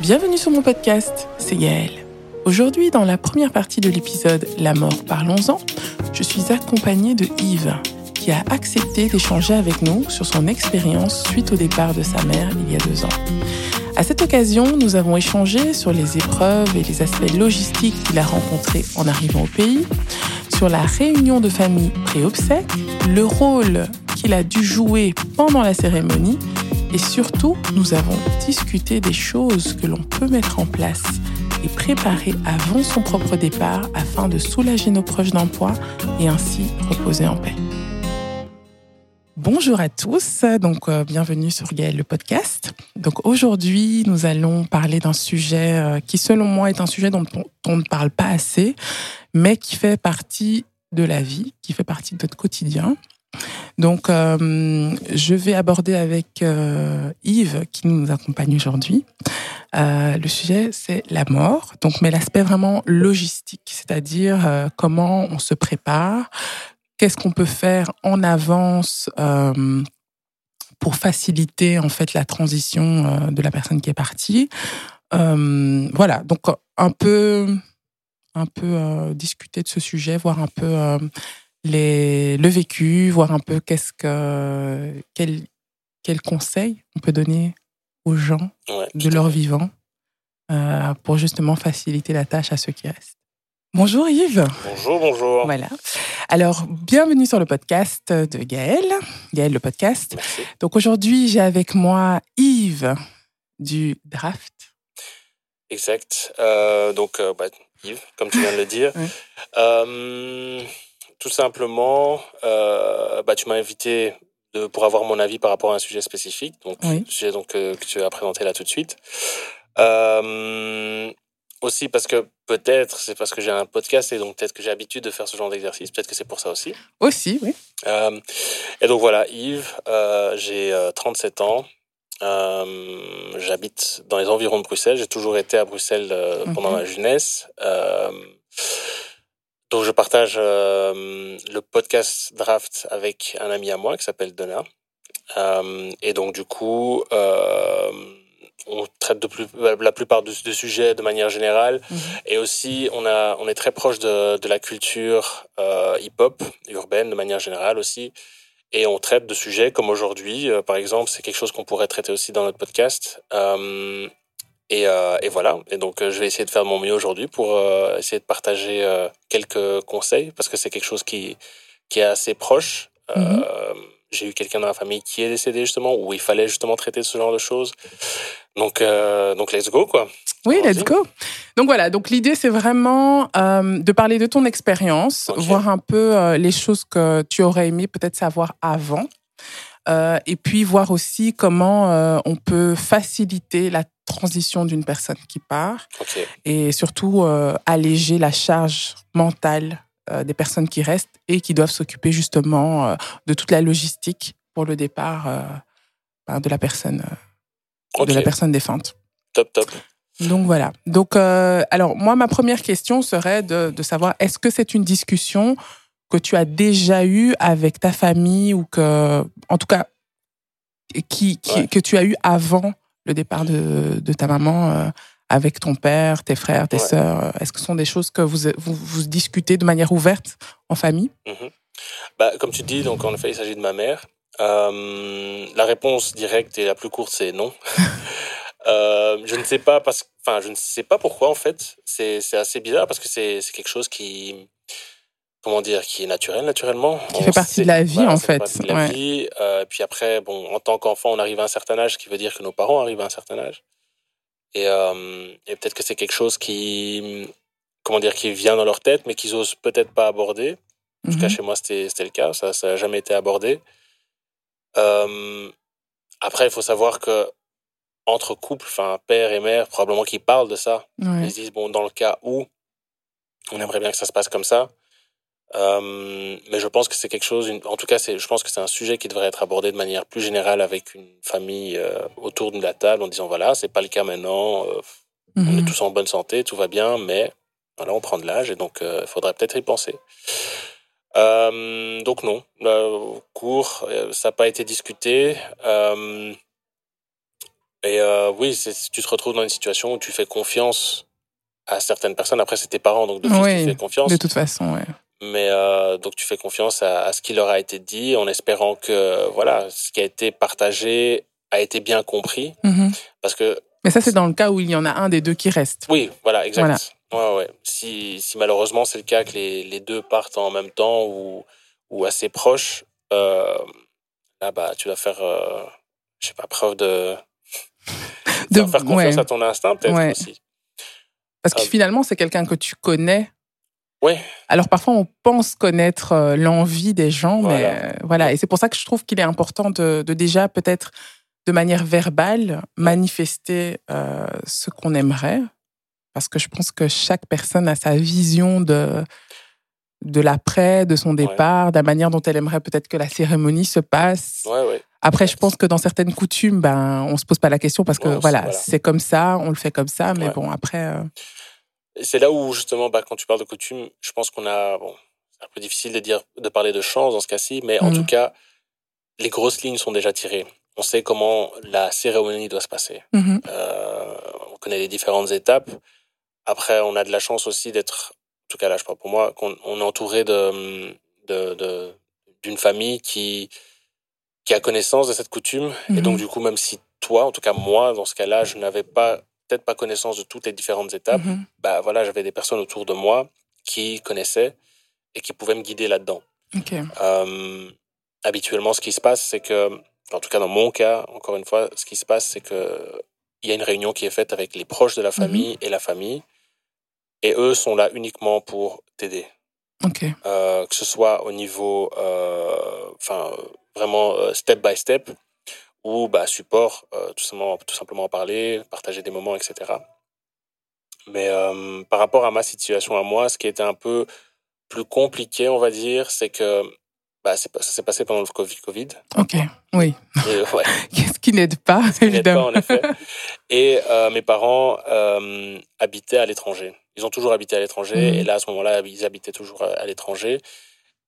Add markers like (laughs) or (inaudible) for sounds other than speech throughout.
Bienvenue sur mon podcast, c'est Gaëlle. Aujourd'hui, dans la première partie de l'épisode La mort, parlons-en, je suis accompagnée de Yves, qui a accepté d'échanger avec nous sur son expérience suite au départ de sa mère il y a deux ans. À cette occasion, nous avons échangé sur les épreuves et les aspects logistiques qu'il a rencontrés en arrivant au pays, sur la réunion de famille pré-obsèque, le rôle qu'il a dû jouer pendant la cérémonie et surtout, nous avons discuté des choses que l'on peut mettre en place et préparer avant son propre départ afin de soulager nos proches d'emploi et ainsi reposer en paix. Bonjour à tous, donc euh, bienvenue sur Gaël le podcast. Donc aujourd'hui, nous allons parler d'un sujet euh, qui selon moi est un sujet dont on ne parle pas assez, mais qui fait partie de la vie, qui fait partie de notre quotidien. Donc, euh, je vais aborder avec euh, Yves, qui nous accompagne aujourd'hui. Euh, le sujet, c'est la mort, donc, mais l'aspect vraiment logistique, c'est-à-dire comment on se prépare, qu'est-ce qu'on peut faire en avance pour faciliter en fait la transition de la personne qui est partie. voilà, donc un peu, un peu discuter de ce sujet, voir un peu les, le vécu, voir un peu qu'est-ce que, quel, quel conseil on peut donner aux gens de leur vivant euh, pour justement faciliter la tâche à ceux qui restent. Bonjour Yves. Bonjour, bonjour. Voilà. Alors, bienvenue sur le podcast de Gaël, Gaël le podcast. Donc aujourd'hui, j'ai avec moi Yves du Draft. Exact. Euh, donc, euh, bah, Yves, comme tu viens de le dire. (laughs) Tout simplement, euh, bah, tu m'as invité de, pour avoir mon avis par rapport à un sujet spécifique, donc sujet donc euh, que tu as présenté là tout de suite. Euh, aussi parce que peut-être c'est parce que j'ai un podcast et donc peut-être que j'ai l'habitude de faire ce genre d'exercice. Peut-être que c'est pour ça aussi. Aussi, oui. Euh, et donc voilà, Yves, euh, j'ai 37 ans. J'habite dans les environs de Bruxelles. J'ai toujours été à Bruxelles pendant ma jeunesse. Donc, je partage euh, le podcast Draft avec un ami à moi qui s'appelle Donna. Euh, et donc, du coup, euh, on traite de plus, la plupart de, sujets de manière générale. Mhm. Et aussi, on, a, on est très proche de, de la culture hip-hop urbaine de manière générale aussi. Et on traite de sujets comme aujourd'hui, par exemple, c'est quelque chose qu'on pourrait traiter aussi dans notre podcast. Et, euh, et, voilà. Et donc, euh, je vais essayer de faire mon mieux aujourd'hui pour euh, essayer de partager euh, quelques conseils parce que c'est quelque chose qui, qui est assez proche. Mm-hmm. J'ai eu quelqu'un dans la famille qui est décédé justement, où il fallait justement traiter ce genre de choses. Donc, donc let's go, quoi. Oui, let's go. Donc voilà, donc l'idée c'est vraiment de parler de ton expérience, voir un peu les choses que tu aurais aimé peut-être savoir avant. Euh, et puis voir aussi comment euh, on peut faciliter la transition d'une personne qui part et surtout euh, alléger la charge mentale des personnes qui restent et qui doivent s'occuper justement de toute la logistique pour le départ ben, de la personne de la personne défunte. Top top. Donc voilà. Donc alors moi ma première question serait de, de savoir est-ce que c'est une discussion que tu as déjà eu avec ta famille ou que, en tout cas, qui, que tu as eu avant le départ de, de ta maman euh, avec ton père, tes frères, tes sœurs Est-ce que ce sont des choses que vous, vous, discutez de manière ouverte en famille? Mhm. bah, Comme tu dis, donc en effet, il s'agit de ma mère. Euh, la réponse directe et la plus courte, c'est non. (laughs) Euh, je ne sais pas parce, enfin, je ne sais pas pourquoi en fait. C'est assez bizarre parce que c'est quelque chose qui comment dire, qui est naturel naturellement. Qui fait partie de la vie en fait. Fait de la vie. Euh, puis après, bon, en tant qu'enfant, on arrive à un certain âge, ce qui veut dire que nos parents arrivent à un certain âge. Et, euh, et peut-être que c'est quelque chose qui, comment dire, qui vient dans leur tête, mais qu'ils osent peut-être pas aborder. En tout cas, mhm. chez moi, c'était le cas. Ça, ça n'a jamais été abordé. Euh, après, il faut savoir que entre couples, enfin père et mère, probablement qu'ils parlent de ça. Ils disent bon, dans le cas où on aimerait bien que ça se passe comme ça, euh, mais je pense que c'est quelque chose, en tout cas, c'est, je pense que c'est un sujet qui devrait être abordé de manière plus générale avec une famille euh, autour de la table en disant voilà, c'est pas le cas maintenant, euh, on est mhm. tous en bonne santé, tout va bien, mais voilà, on prend de l'âge et donc il faudrait peut-être y penser. donc non, au cours, ça n'a pas été discuté. Et euh, oui, c'est- tu te retrouves dans une situation où tu fais confiance à certaines personnes. Après, c'est tes parents, donc de Oui, tu fais confiance. De toute façon, ouais. Mais euh, donc tu fais confiance à, à ce qui leur a été dit, en espérant que voilà, ce qui a été partagé a été bien compris. Mhm. Parce que Mais ça, c'est dans le cas où il y en a un des deux qui reste. oui, voilà, exact. Ouais, ouais. Si, si malheureusement c'est le cas que les, les deux partent en même temps ou, ou assez proches, euh, là bah tu dois faire, euh, je sais pas, preuve de, De- faire, confiance ouais. à ton instinct peut-être aussi. Parce que Ah. finalement, c'est quelqu'un que tu connais. Ouais. Alors parfois, on pense connaître euh, l'envie des gens, mais Voilà. euh, voilà. Et c'est pour ça que je trouve qu'il est important de, de déjà peut-être de manière verbale manifester euh, ce qu'on aimerait, parce que je pense que chaque personne a sa vision de de l'après, de son départ, de la manière dont elle aimerait peut-être que la cérémonie se passe. Ouais, ouais. Après, je pense que dans certaines coutumes, ben, on se pose pas la question parce que voilà, c'est comme ça, on le fait comme ça, mais bon, après, euh, c'est là où justement, bah, quand tu parles de coutume, je pense qu'on a, bon, c'est un peu difficile de dire, de parler de chance dans ce cas-ci, mais en Mhm. tout cas, les grosses lignes sont déjà tirées. On sait comment la cérémonie doit se passer. mhm, Euh, on connaît les différentes étapes. Après, on a de la chance aussi d'être, en tout cas là, je parle pour moi, qu'on on est entouré de, de, de- d'une famille qui, qui a connaissance de cette coutume. Et donc, Mhm. du coup, même si toi, en tout cas moi, dans ce cas-là, je n'avais pas, peut-être pas connaissance de toutes les différentes étapes, mhm. bah voilà, j'avais des personnes autour de moi qui connaissaient et qui pouvaient me guider là-dedans. Euh, habituellement, ce qui se passe, c'est que, en tout cas dans mon cas, encore une fois, ce qui se passe, c'est que il y a une réunion qui est faite avec les proches de la famille et la famille, et eux sont là uniquement pour t'aider. Euh, que ce soit au niveau, euh, enfin, vraiment step by step, ou bah support, euh, tout simplement, tout simplement en parler, partager des moments, etc. Mais euh, par rapport à ma situation à moi, ce qui était un peu plus compliqué, on va dire, c'est que bah, ça s'est passé pendant le Covid. COVID. Ok. Oui. Et, ouais, (laughs) Qu'est-ce qui n'aide pas, qui n'aide pas, évidemment. en effet. Et euh, mes parents euh, habitaient à l'étranger. Ils ont toujours habité à l'étranger. Mhm. Et là, à ce moment-là, ils habitaient toujours à, à l'étranger.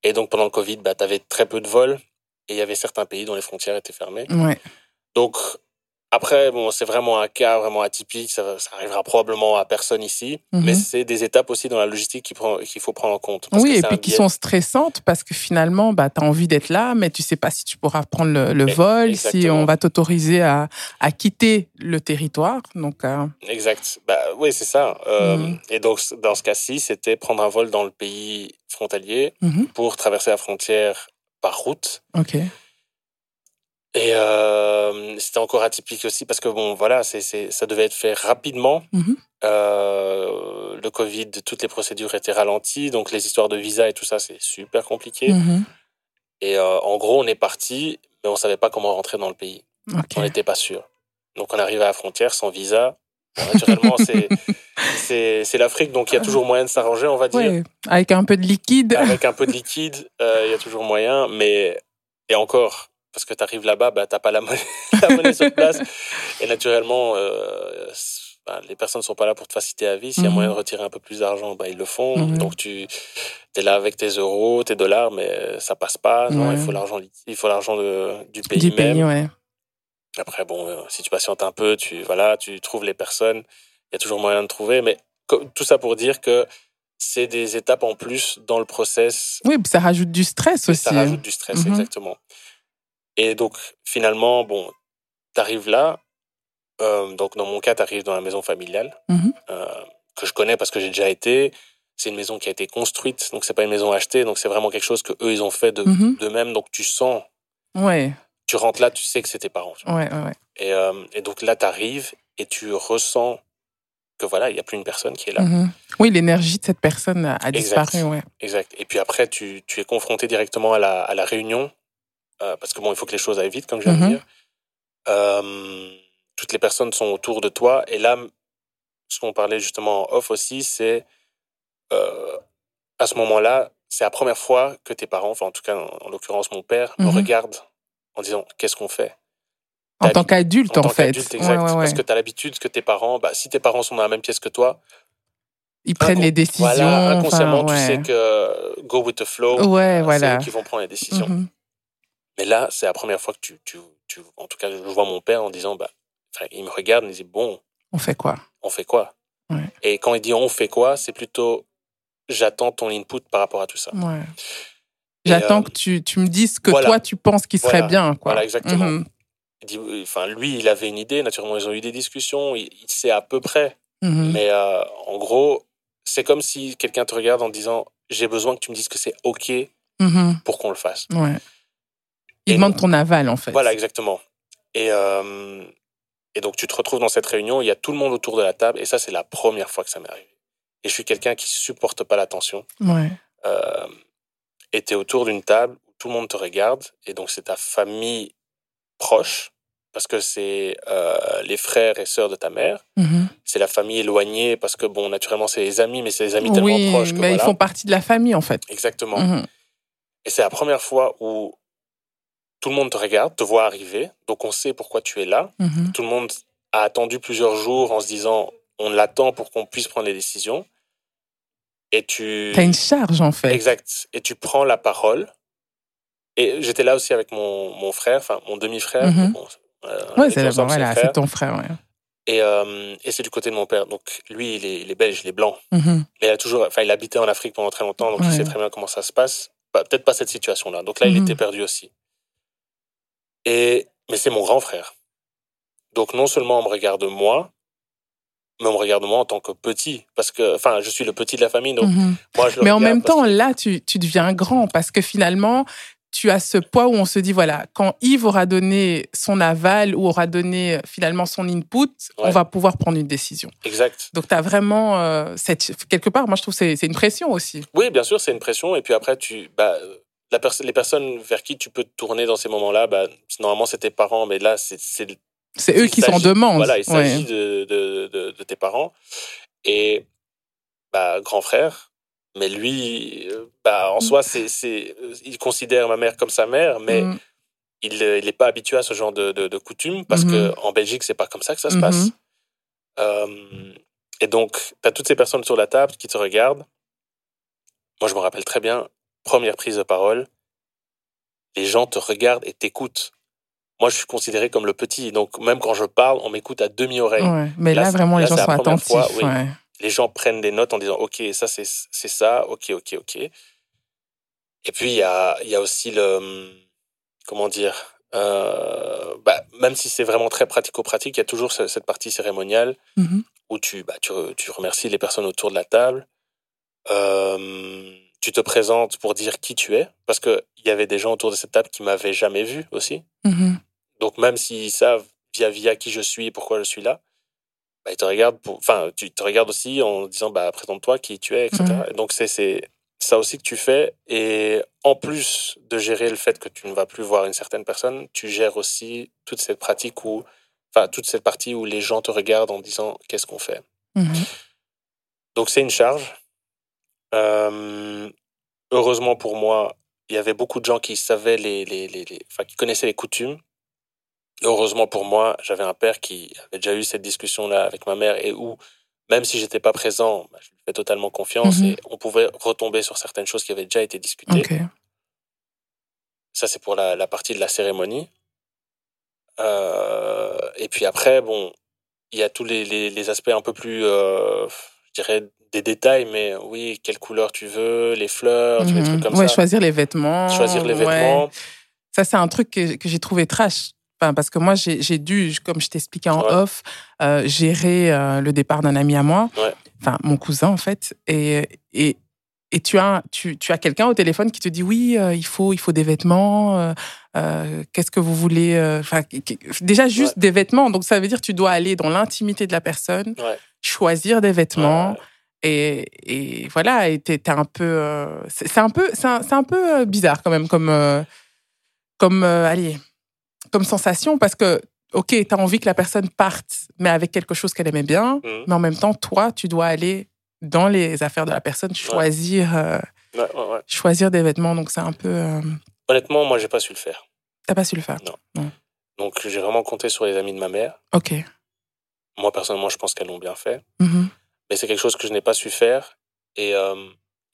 Et donc, pendant le Covid, bah, tu avais très peu de vols. Et il y avait certains pays dont les frontières étaient fermées. Ouais. Donc, après, bon, c'est vraiment un cas vraiment atypique. Ça, ça arrivera probablement à personne ici. Mhm. Mais c'est des étapes aussi dans la logistique qu'il faut prendre en compte. Parce Oui, que et puis qui sont stressantes parce que finalement, bah, tu as envie d'être là, mais tu sais pas si tu pourras prendre le, le Eh, vol, si on va t'autoriser à, à quitter le territoire. Donc, euh, Exact. Bah, oui, c'est ça. Euh, Mhm. Et donc, dans ce cas-ci, c'était prendre un vol dans le pays frontalier mhm, pour traverser la frontière par route. ok. Et euh, c'était encore atypique aussi parce que, bon, voilà, c'est, c'est, ça devait être fait rapidement. Mhm. Euh, le Covid, toutes les procédures étaient ralenties. Donc, les histoires de visa et tout ça, c'est super compliqué. mhm, Et euh, en gros, on est parti, mais on savait pas comment rentrer dans le pays. On n'était pas sûr. Donc, on arrive à la frontière sans visa. Naturellement, (laughs) c'est, c'est, c'est l'Afrique, donc il y a toujours moyen de s'arranger, on va dire. Ouais, avec un peu de liquide. Avec un peu de liquide, euh, il y a toujours moyen, mais et encore, parce que tu arrives là-bas, bah, t'as pas la monnaie, (laughs) la monnaie sur place, et naturellement, euh, bah, les personnes sont pas là pour te faciliter la vie. S'il y a Mhm. moyen de retirer un peu plus d'argent, bah, ils le font. Mhm. Donc tu es là avec tes euros, tes dollars, mais ça passe pas. Non, Ouais. il faut l'argent, il faut l'argent du pays du même. pays, ouais. Après, bon, euh, si tu patientes un peu, tu voilà, tu trouves les personnes. Il y a toujours moyen de trouver, mais tout ça pour dire que c'est des étapes en plus dans le process Oui, ça rajoute du stress aussi. ça rajoute du stress, Mhm. exactement. Et donc, finalement, bon, t'arrives là. euh, donc, dans mon cas, t'arrives dans la maison familiale Mhm. euh, que je connais parce que j'ai déjà été. C'est une maison qui a été construite, donc c'est pas une maison achetée, donc c'est vraiment quelque chose que eux ils ont fait de d'eux-mêmes. Donc tu sens, Ouais, tu rentres là, tu sais que c'est tes parents. ouais, ouais. Et, euh, et donc là, t'arrives et tu ressens que voilà, il y a plus une personne qui est là. Mhm. Oui, l'énergie de cette personne a, disparu, ouais. Exact. Et puis après, tu, tu es confronté directement à la, à la réunion, euh, parce que bon, il faut que les choses aillent vite, comme je viens Mhm. de dire. Euh, toutes les personnes sont autour de toi. Et là, ce qu'on parlait justement en off aussi, c'est euh, à ce moment-là, c'est la première fois que tes parents, enfin en tout cas en, en l'occurrence mon père, me Mhm. regardent en disant qu'est-ce qu'on fait? En tant qu'adulte, en, tant fait. qu'adulte, exact. Ouais, ouais, Parce que tu as l'habitude que tes parents, bah, si tes parents sont dans la même pièce que toi, Ils prennent les décisions. voilà, inconsciemment, enfin, tu sais que euh, go with the flow, Ouais, voilà. c'est eux qui vont prendre les décisions. Mhm. Mais là, c'est la première fois que tu, tu, tu, en tout cas, je vois mon père en disant, bah, il me regarde, il me dit bon, On fait quoi? on fait quoi? Ouais. Et quand il dit on fait quoi, c'est plutôt j'attends ton input par rapport à tout ça. Ouais. J'attends euh, que tu, tu me dises ce que voilà. toi tu penses qui serait bien. Quoi. Voilà, exactement. Mhm. Euh, enfin, lui, il avait une idée. Naturellement, ils ont eu des discussions. Il, il sait à peu près. Mhm. Mais euh, en gros, c'est comme si quelqu'un te regarde en disant j'ai besoin que tu me dises que c'est ok Mhm. pour qu'on le fasse. Ouais. Il Et demande ton aval, en fait. Voilà, exactement. Et, euh, et donc, tu te retrouves dans cette réunion, il y a tout le monde autour de la table, et ça, c'est la première fois que ça m'est arrivé. Et je suis quelqu'un qui supporte pas la tension. Ouais. Euh, et tu es autour d'une table où tout le monde te regarde, et donc c'est ta famille proche, parce que c'est euh, les frères et sœurs de ta mère, Mhm. c'est la famille éloignée, parce que, bon, naturellement, c'est les amis, mais c'est les amis tellement Oui, proches que mais ils font partie de la famille, en fait. Exactement. Mhm. Et c'est la première fois où tout le monde te regarde, te voit arriver, donc on sait pourquoi tu es là. Mhm. Tout le monde a attendu plusieurs jours en se disant on l'attend pour qu'on puisse prendre les décisions. Et tu. T'as une charge, en fait. Exact. Et tu prends la parole. Et j'étais là aussi avec mon, mon frère, enfin mon demi-frère. Mhm. Bon, euh, Ouais, c'est voilà, ton frère. Ouais. Et, euh, et c'est du côté de mon père. Donc lui, il est, il est belge, il est blanc. Mhm. Mais il a toujours, enfin, il habitait en Afrique pendant très longtemps, donc il Ouais. sait très bien comment ça se passe. Bah, Peut-être pas cette situation-là. Donc là, il Mhm. était perdu aussi. Et mais c'est mon grand frère. Donc non seulement on me regarde moi, mais on me regarde moi en tant que petit, parce que, enfin, je suis le petit de la famille, donc Mhm. moi je le Mais en même temps, que- là, tu, tu deviens grand parce que finalement, tu as ce poids où on se dit, voilà, quand Yves aura donné son aval ou aura donné euh, finalement son input, on va pouvoir prendre une décision. exact. Donc, tu as vraiment, euh, cette, quelque part, moi, je trouve que c'est une pression aussi. Oui, bien sûr, c'est une pression. Et puis après, tu, bah, la les personnes vers qui tu peux te tourner dans ces moments-là, bah, normalement c'est tes parents, mais là c'est c'est eux qui s'en demandent. Voilà, il Ouais. s'agit de, de, de, de tes parents. Et bah, grand frère, mais lui, euh, bah, en soi, c'est, c'est, euh, il considère ma mère comme sa mère, mais Mhm. il n'est pas habitué à ce genre de, de, de coutume parce Mhm. que en Belgique, c'est pas comme ça que ça se Mhm. passe. Euh, et donc, tu as toutes ces personnes sur la table qui te regardent. Moi, je me rappelle très bien, première prise de parole, les gens te regardent et t'écoutent. Moi, je suis considéré comme le petit. Donc, même quand je parle, on m'écoute à demi-oreille. Ouais. Mais Là, vraiment, les gens sont attentifs. fois, oui. ouais. Les gens prennent des notes en disant OK, ça, c'est c'est ça, OK, OK, OK. Et puis, il y a, il y a aussi le. Comment dire euh, bah, Même si c'est vraiment très pratico-pratique, il y a toujours ce- cette partie cérémoniale Mhm. où tu, bah, tu, tu remercies les personnes autour de la table. Euh, tu te présentes pour dire qui tu es, parce qu'il y avait des gens autour de cette table qui m'avaient jamais vu aussi. Mhm. Donc même s'ils savent via via qui je suis et pourquoi je suis là, bah, ils te regardent pour, enfin, tu te regardes aussi en disant bah présente-toi qui tu es, etc. Mhm. Et donc c'est c'est ça aussi que tu fais. Et en plus de gérer le fait que tu ne vas plus voir une certaine personne, tu gères aussi toute cette pratique où, enfin toute cette partie où les gens te regardent en disant qu'est-ce qu'on fait? Mhm. Donc c'est une charge. Euh, heureusement pour moi, il y avait beaucoup de gens qui savaient les, les, les, les- enfin qui connaissaient les coutumes. Heureusement pour moi, j'avais un père qui avait déjà eu cette discussion-là avec ma mère et où, même si j'étais pas présent, bah, je lui fais totalement confiance Mhm. et on pouvait retomber sur certaines choses qui avaient déjà été discutées. Ok. Ça, c'est pour la, la partie de la cérémonie. Euh, et puis après, bon, il y a tous les, les, les aspects un peu plus, euh, je dirais, des détails, mais oui, quelle couleur tu veux, les fleurs, tous les Mhm. trucs comme ouais, ça. choisir les vêtements. Choisir les ouais. vêtements. Ça, c'est un truc que, que j'ai trouvé trash. Enfin, parce que moi, j'ai dû, comme je t'expliquais en Ouais. off, euh, gérer euh, le départ d'un ami à moi, Ouais. enfin mon cousin en fait, et, et, et tu as, tu, tu as quelqu'un au téléphone qui te dit oui, euh, il, faut, il faut des vêtements, qu'est-ce que vous voulez enfin, Déjà juste Ouais. des vêtements, donc ça veut dire que tu dois aller dans l'intimité de la personne, choisir des vêtements. Et, et voilà, et t'es un peu, c'est un peu, c'est un, un peu bizarre quand même comme, comme, allez, comme sensation parce que, ok, t'as envie que la personne parte, mais avec quelque chose qu'elle aimait bien, Mhm. mais en même temps, toi, tu dois aller dans les affaires de la personne, choisir, euh, Ouais, ouais, ouais. choisir des vêtements. Donc c'est un peu, euh, Honnêtement, moi, j'ai pas su le faire. t'as pas su le faire. Donc, j'ai vraiment compté sur les amis de ma mère. Ok. Moi, personnellement, je pense qu'elles l'ont bien fait. Mhm. Mais c'est quelque chose que je n'ai pas su faire. Et euh,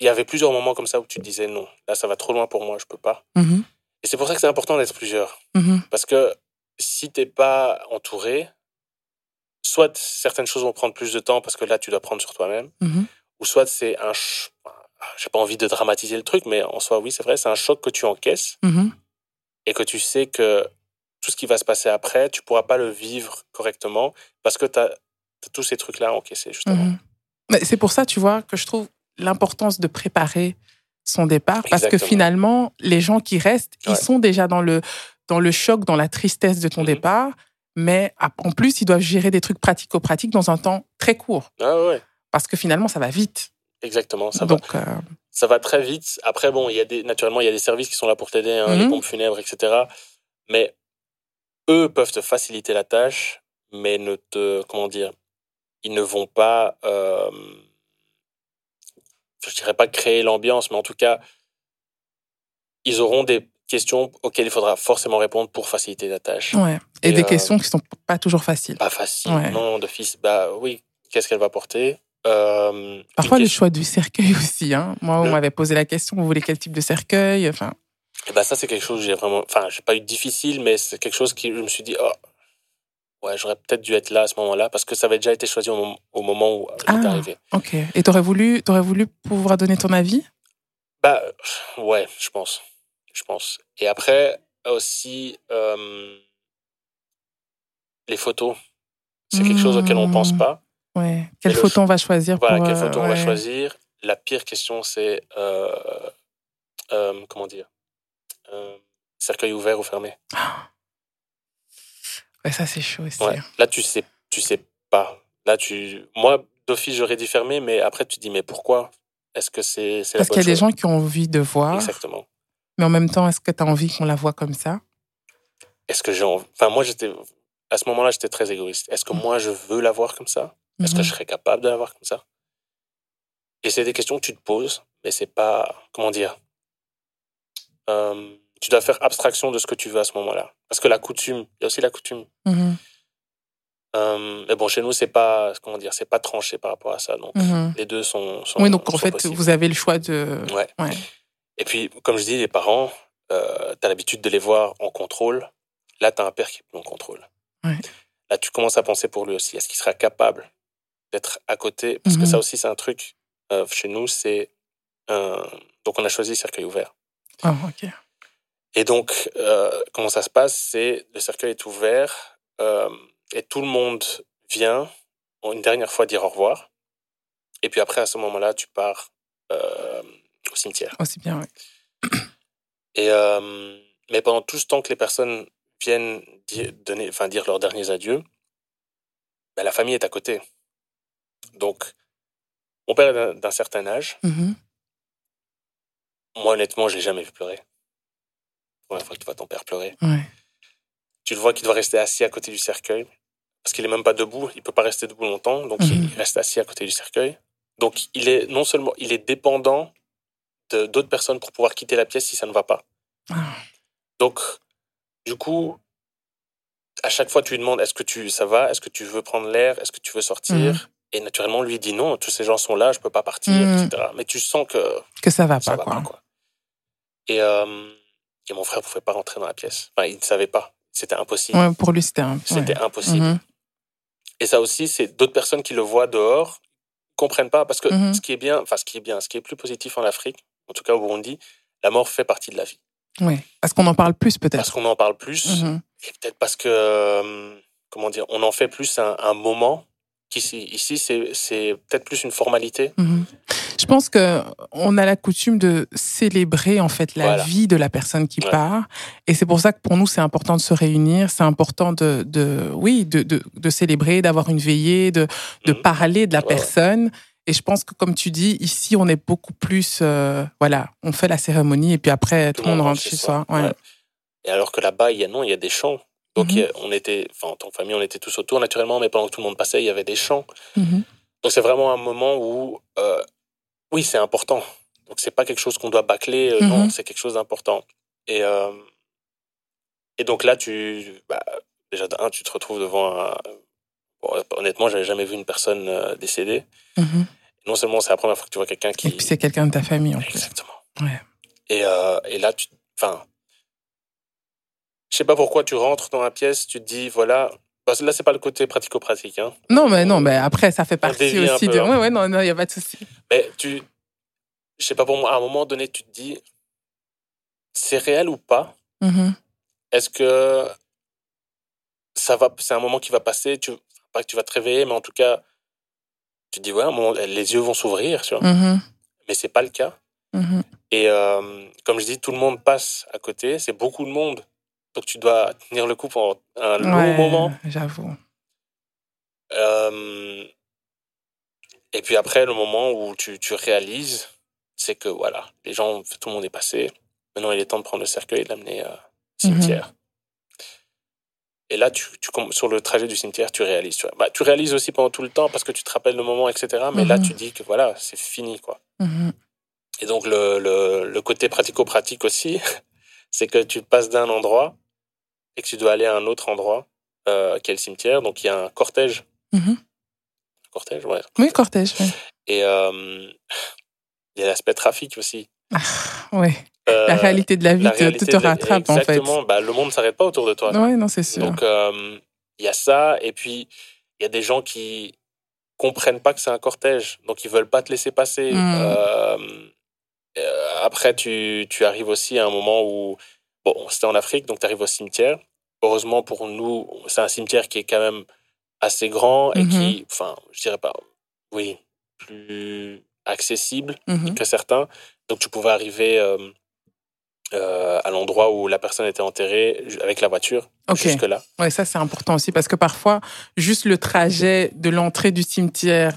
il y avait plusieurs moments comme ça où tu te disais non, là, ça va trop loin pour moi, je peux pas. Mhm. Et c'est pour ça que c'est important d'être plusieurs. Mhm. Parce que si t'es pas entouré, soit certaines choses vont prendre plus de temps parce que là, tu dois prendre sur toi-même, Mhm. ou soit c'est un. J'ai pas envie de dramatiser le truc, mais en soi, oui, c'est vrai, c'est un choc que tu encaisses Mhm. et que tu sais que tout ce qui va se passer après, tu pourras pas le vivre correctement parce que tu as, tous ces trucs-là à encaisser, justement. Mais C'est pour ça, tu vois, que je trouve l'importance de préparer son départ, parce que finalement, les gens qui restent, Ouais. ils sont déjà dans le, dans le choc, dans la tristesse de ton Mhm. départ, mais en plus, ils doivent gérer des trucs pratico-pratiques dans un temps très court, Ah ouais, parce que finalement, ça va vite. exactement. Ça va, Donc, euh, ça va très vite. Après, bon, il y a des, naturellement, il y a des services qui sont là pour t'aider, hein, Mhm. les pompes funèbres, etc. Mais eux peuvent te faciliter la tâche, mais ne te, comment dire, ils ne vont pas, euh, je dirais pas créer l'ambiance, mais en tout cas, ils auront des questions auxquelles il faudra forcément répondre pour faciliter la tâche. ouais. Et, Et, des euh, questions qui sont pas toujours faciles. Pas facile, Ouais. non, de fils. Bah oui, qu'est-ce qu'elle va porter? Euh, Parfois, le choix du cercueil (laughs) aussi. Hein. Moi, on Le- m'avait posé la question, vous voulez quel type de cercueil? Enfin, Eh ben, ça, c'est quelque chose que j'ai vraiment. Enfin, j'ai pas eu difficile, mais c'est quelque chose qui je me suis dit, oh, ouais, j'aurais peut-être dû être là à ce moment-là, parce que ça avait déjà été choisi au, mom- au moment où il est Ah. arrivé. Ok. Et t'aurais voulu, t'aurais voulu pouvoir donner ton avis? Bah, ouais, je pense. Je pense. Et après, aussi, euh, les photos. C'est quelque chose auquel on Mmh. pense pas. Ouais. Quelle le photo on va choisir Voilà, pour, quelle euh, photo on va choisir. La pire question, c'est. euh, euh, comment dire? Euh, Cercueil ouvert ou fermé Ouais, ça c'est chaud aussi. Ouais. Là, tu sais, tu sais pas. Là, tu, moi, d'office, j'aurais dit fermer, mais après, tu dis, mais pourquoi? Est-ce que c'est, la Parce qu'il y a des gens qui ont envie de voir, Exactement. mais en même temps, est-ce que tu as envie qu'on la voit comme ça? Est-ce que j'ai envie Enfin, moi, j'étais, à ce moment-là, j'étais très égoïste. Est-ce que Mhm. moi, je veux la voir comme ça? Est-ce que Mhm. je serais capable de la voir comme ça? Et c'est des questions que tu te poses, mais c'est pas, comment dire Euh, Tu dois faire abstraction de ce que tu veux à ce moment-là, parce que la coutume, il y a aussi la coutume. Mhm. Euh, mais bon, chez nous, c'est pas, comment dire, c'est pas tranché par rapport à ça. Donc, Mhm. les deux sont. sont Oui, donc en fait, possibles. vous avez le choix de. Ouais. Ouais. Et puis, comme je dis, les parents, euh, tu as l'habitude de les voir en contrôle. Là, tu as un père qui est plus en contrôle. Ouais. Là, tu commences à penser pour lui aussi. Est-ce qu'il sera capable d'être à côté? Parce que Mhm. ça aussi, c'est un truc. euh, chez nous, c'est. Donc, on a choisi cercueil ouvert. Ah, ok. Et donc, euh, comment ça se passe? C'est le cercueil est ouvert euh, et tout le monde vient une dernière fois dire au revoir. Et puis après, à ce moment-là, tu pars euh, au cimetière. Aussi bien, ouais. (clears throat) Et euh, mais pendant tout ce temps que les personnes viennent dire, donner, enfin, dire leurs derniers adieux, ben, la famille est à côté. Donc, mon père est d'un- certain âge. Mhm. Moi, honnêtement, je l'ai jamais vu pleurer. Première fois que tu vois ton père pleurer. Ouais. Tu le vois qu'il doit rester assis à côté du cercueil. Parce qu'il est même pas debout. Il peut pas rester debout longtemps. Donc, Mhm. il reste assis à côté du cercueil. Donc, il est non seulement, il est dépendant de d'autres personnes pour pouvoir quitter la pièce si ça ne va pas. Ah. Donc, du coup, à chaque fois, tu lui demandes est-ce que tu, ça va? Est-ce que tu veux prendre l'air? Est-ce que tu veux sortir? Mhm. Et naturellement, lui dit non, tous ces gens sont là, je peux pas partir, Mhm. etc. Mais tu sens que Que ça va ça pas, va quoi. pas, quoi. Et, euh, et mon frère pouvait pas rentrer dans la pièce. Enfin, il ne savait pas. C'était impossible. Ouais, pour lui, c'était un. C'était ouais. impossible. Mhm. Et ça aussi, c'est d'autres personnes qui le voient dehors, comprennent pas. Parce que Mhm. ce qui est bien, enfin, ce qui est bien, ce qui est plus positif en Afrique, en tout cas au Burundi, la mort fait partie de la vie. Ouais. Parce qu'on en parle plus, Parce peut-être. qu'on en parle plus. Mhm. Et peut-être parce que, euh, comment dire, on en fait plus un, un moment. Qu'ici, ici, c'est, peut-être plus une formalité. Je pense que on a la coutume de célébrer en fait la Voilà. vie de la personne qui Ouais. part, et c'est pour ça que pour nous c'est important de se réunir, c'est important de, de oui, de, de, de célébrer, d'avoir une veillée, de, de Mhm. parler de la Ouais, personne. Et je pense que comme tu dis, ici on est beaucoup plus, euh, voilà, on fait la cérémonie et puis après tout, le monde rentre chez soi. Ouais. Et alors que là-bas, il y a non, il y a des chants. Donc Mhm. a- on était, enfin en tant que famille, on était tous autour naturellement, mais pendant que tout le monde passait, il y avait des chants. Mhm. Donc c'est vraiment un moment où, euh, oui, c'est important. Donc c'est pas quelque chose qu'on doit bâcler, euh, non, Mhm. c'est quelque chose d'important. Et euh, et donc là, tu, bah, déjà d'un, tu te retrouves devant un. bon, honnêtement, j'avais jamais vu une personne euh, décédée. Mhm. Non seulement c'est la première fois que tu vois quelqu'un qui. Et puis c'est quelqu'un de ta famille en plus. Exactement. Ouais. Et, euh, et là, tu. Enfin. Je sais pas pourquoi tu rentres dans la pièce, tu te dis, voilà, Parce que là, c'est pas le côté pratico-pratique. Hein. Non, mais non, mais après, ça fait partie un aussi peu, de. hein. Ouais, ouais, non, non, il n'y a pas de souci. Mais tu. Je sais pas, pour moi, à un moment donné, tu te dis. C'est réel ou pas? Mhm. Est-ce que. ça va C'est un moment qui va passer tu, Pas que tu vas te réveiller, mais en tout cas. Tu te dis, ouais, les yeux vont s'ouvrir, tu vois. Mhm. Mais c'est pas le cas. Mhm. Et euh, comme je dis, tout le monde passe à côté. C'est beaucoup de monde. Donc tu dois tenir le coup pendant un long Ouais, moment. J'avoue. Euh, et puis après, le moment où tu, tu réalises, c'est que voilà, les gens, tout le monde est passé. Maintenant, il est temps de prendre le cercueil et de l'amener euh, au cimetière. Et là, tu, tu, sur le trajet du cimetière, tu réalises. Tu. Bah, tu réalises aussi pendant tout le temps parce que tu te rappelles le moment, etc. Mais là, Mhm. tu dis que voilà, c'est fini, quoi. Mhm. Et donc, le, le, le côté pratico-pratique aussi, (laughs) c'est que tu passes d'un endroit et que tu dois aller à un autre endroit, euh, qui est le cimetière. Donc, il y a un cortège. Cortège, ouais. Oui, cortège. ouais. Et euh, il y a l'aspect trafic aussi. Ouais. Euh, La réalité de la vie la te, rattrape, en fait. Exactement. Bah, le monde ne s'arrête pas autour de toi. Ouais, non, c'est sûr. Donc, euh, il y a ça. Et puis, il y a des gens qui comprennent pas que c'est un cortège. Donc, ils veulent pas te laisser passer. Mm. Euh, euh, après, tu, tu arrives aussi à un moment où... Bon, c'était en Afrique, donc tu arrives au cimetière. Heureusement pour nous, c'est un cimetière qui est quand même assez grand et Mhm. qui, enfin, je dirais pas, oui, plus accessible Mhm. que certains. Donc tu pouvais arriver euh, euh, à l'endroit où la personne était enterrée avec la voiture Ok. jusque-là. Ouais, ça c'est important aussi parce que parfois, juste le trajet de l'entrée du cimetière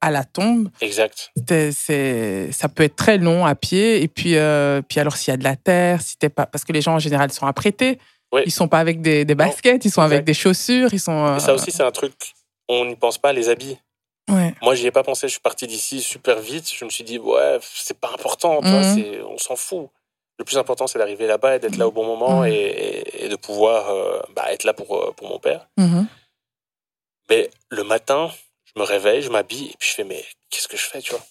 à la tombe, Exact. c'est- ça peut être très long à pied. Et puis, euh, puis alors s'il y a de la terre, si t'es pas, parce que les gens en général sont apprêtés, Oui. ils sont pas avec des, des baskets, ils sont avec des chaussures, ils sont. Et ça aussi, c'est un truc, on n'y pense pas, les habits. Ouais. Moi, j'y ai pas pensé. Je suis parti d'ici super vite. Je me suis dit, ouais, c'est pas important. Mhm. on s'en fout. Le plus important, c'est d'arriver là-bas et d'être là au bon moment et, et- et de pouvoir euh, bah, être là pour, euh, pour mon père. Mhm. Mais le matin, je me réveille, je m'habille et puis je fais, mais qu'est-ce que je fais, tu vois?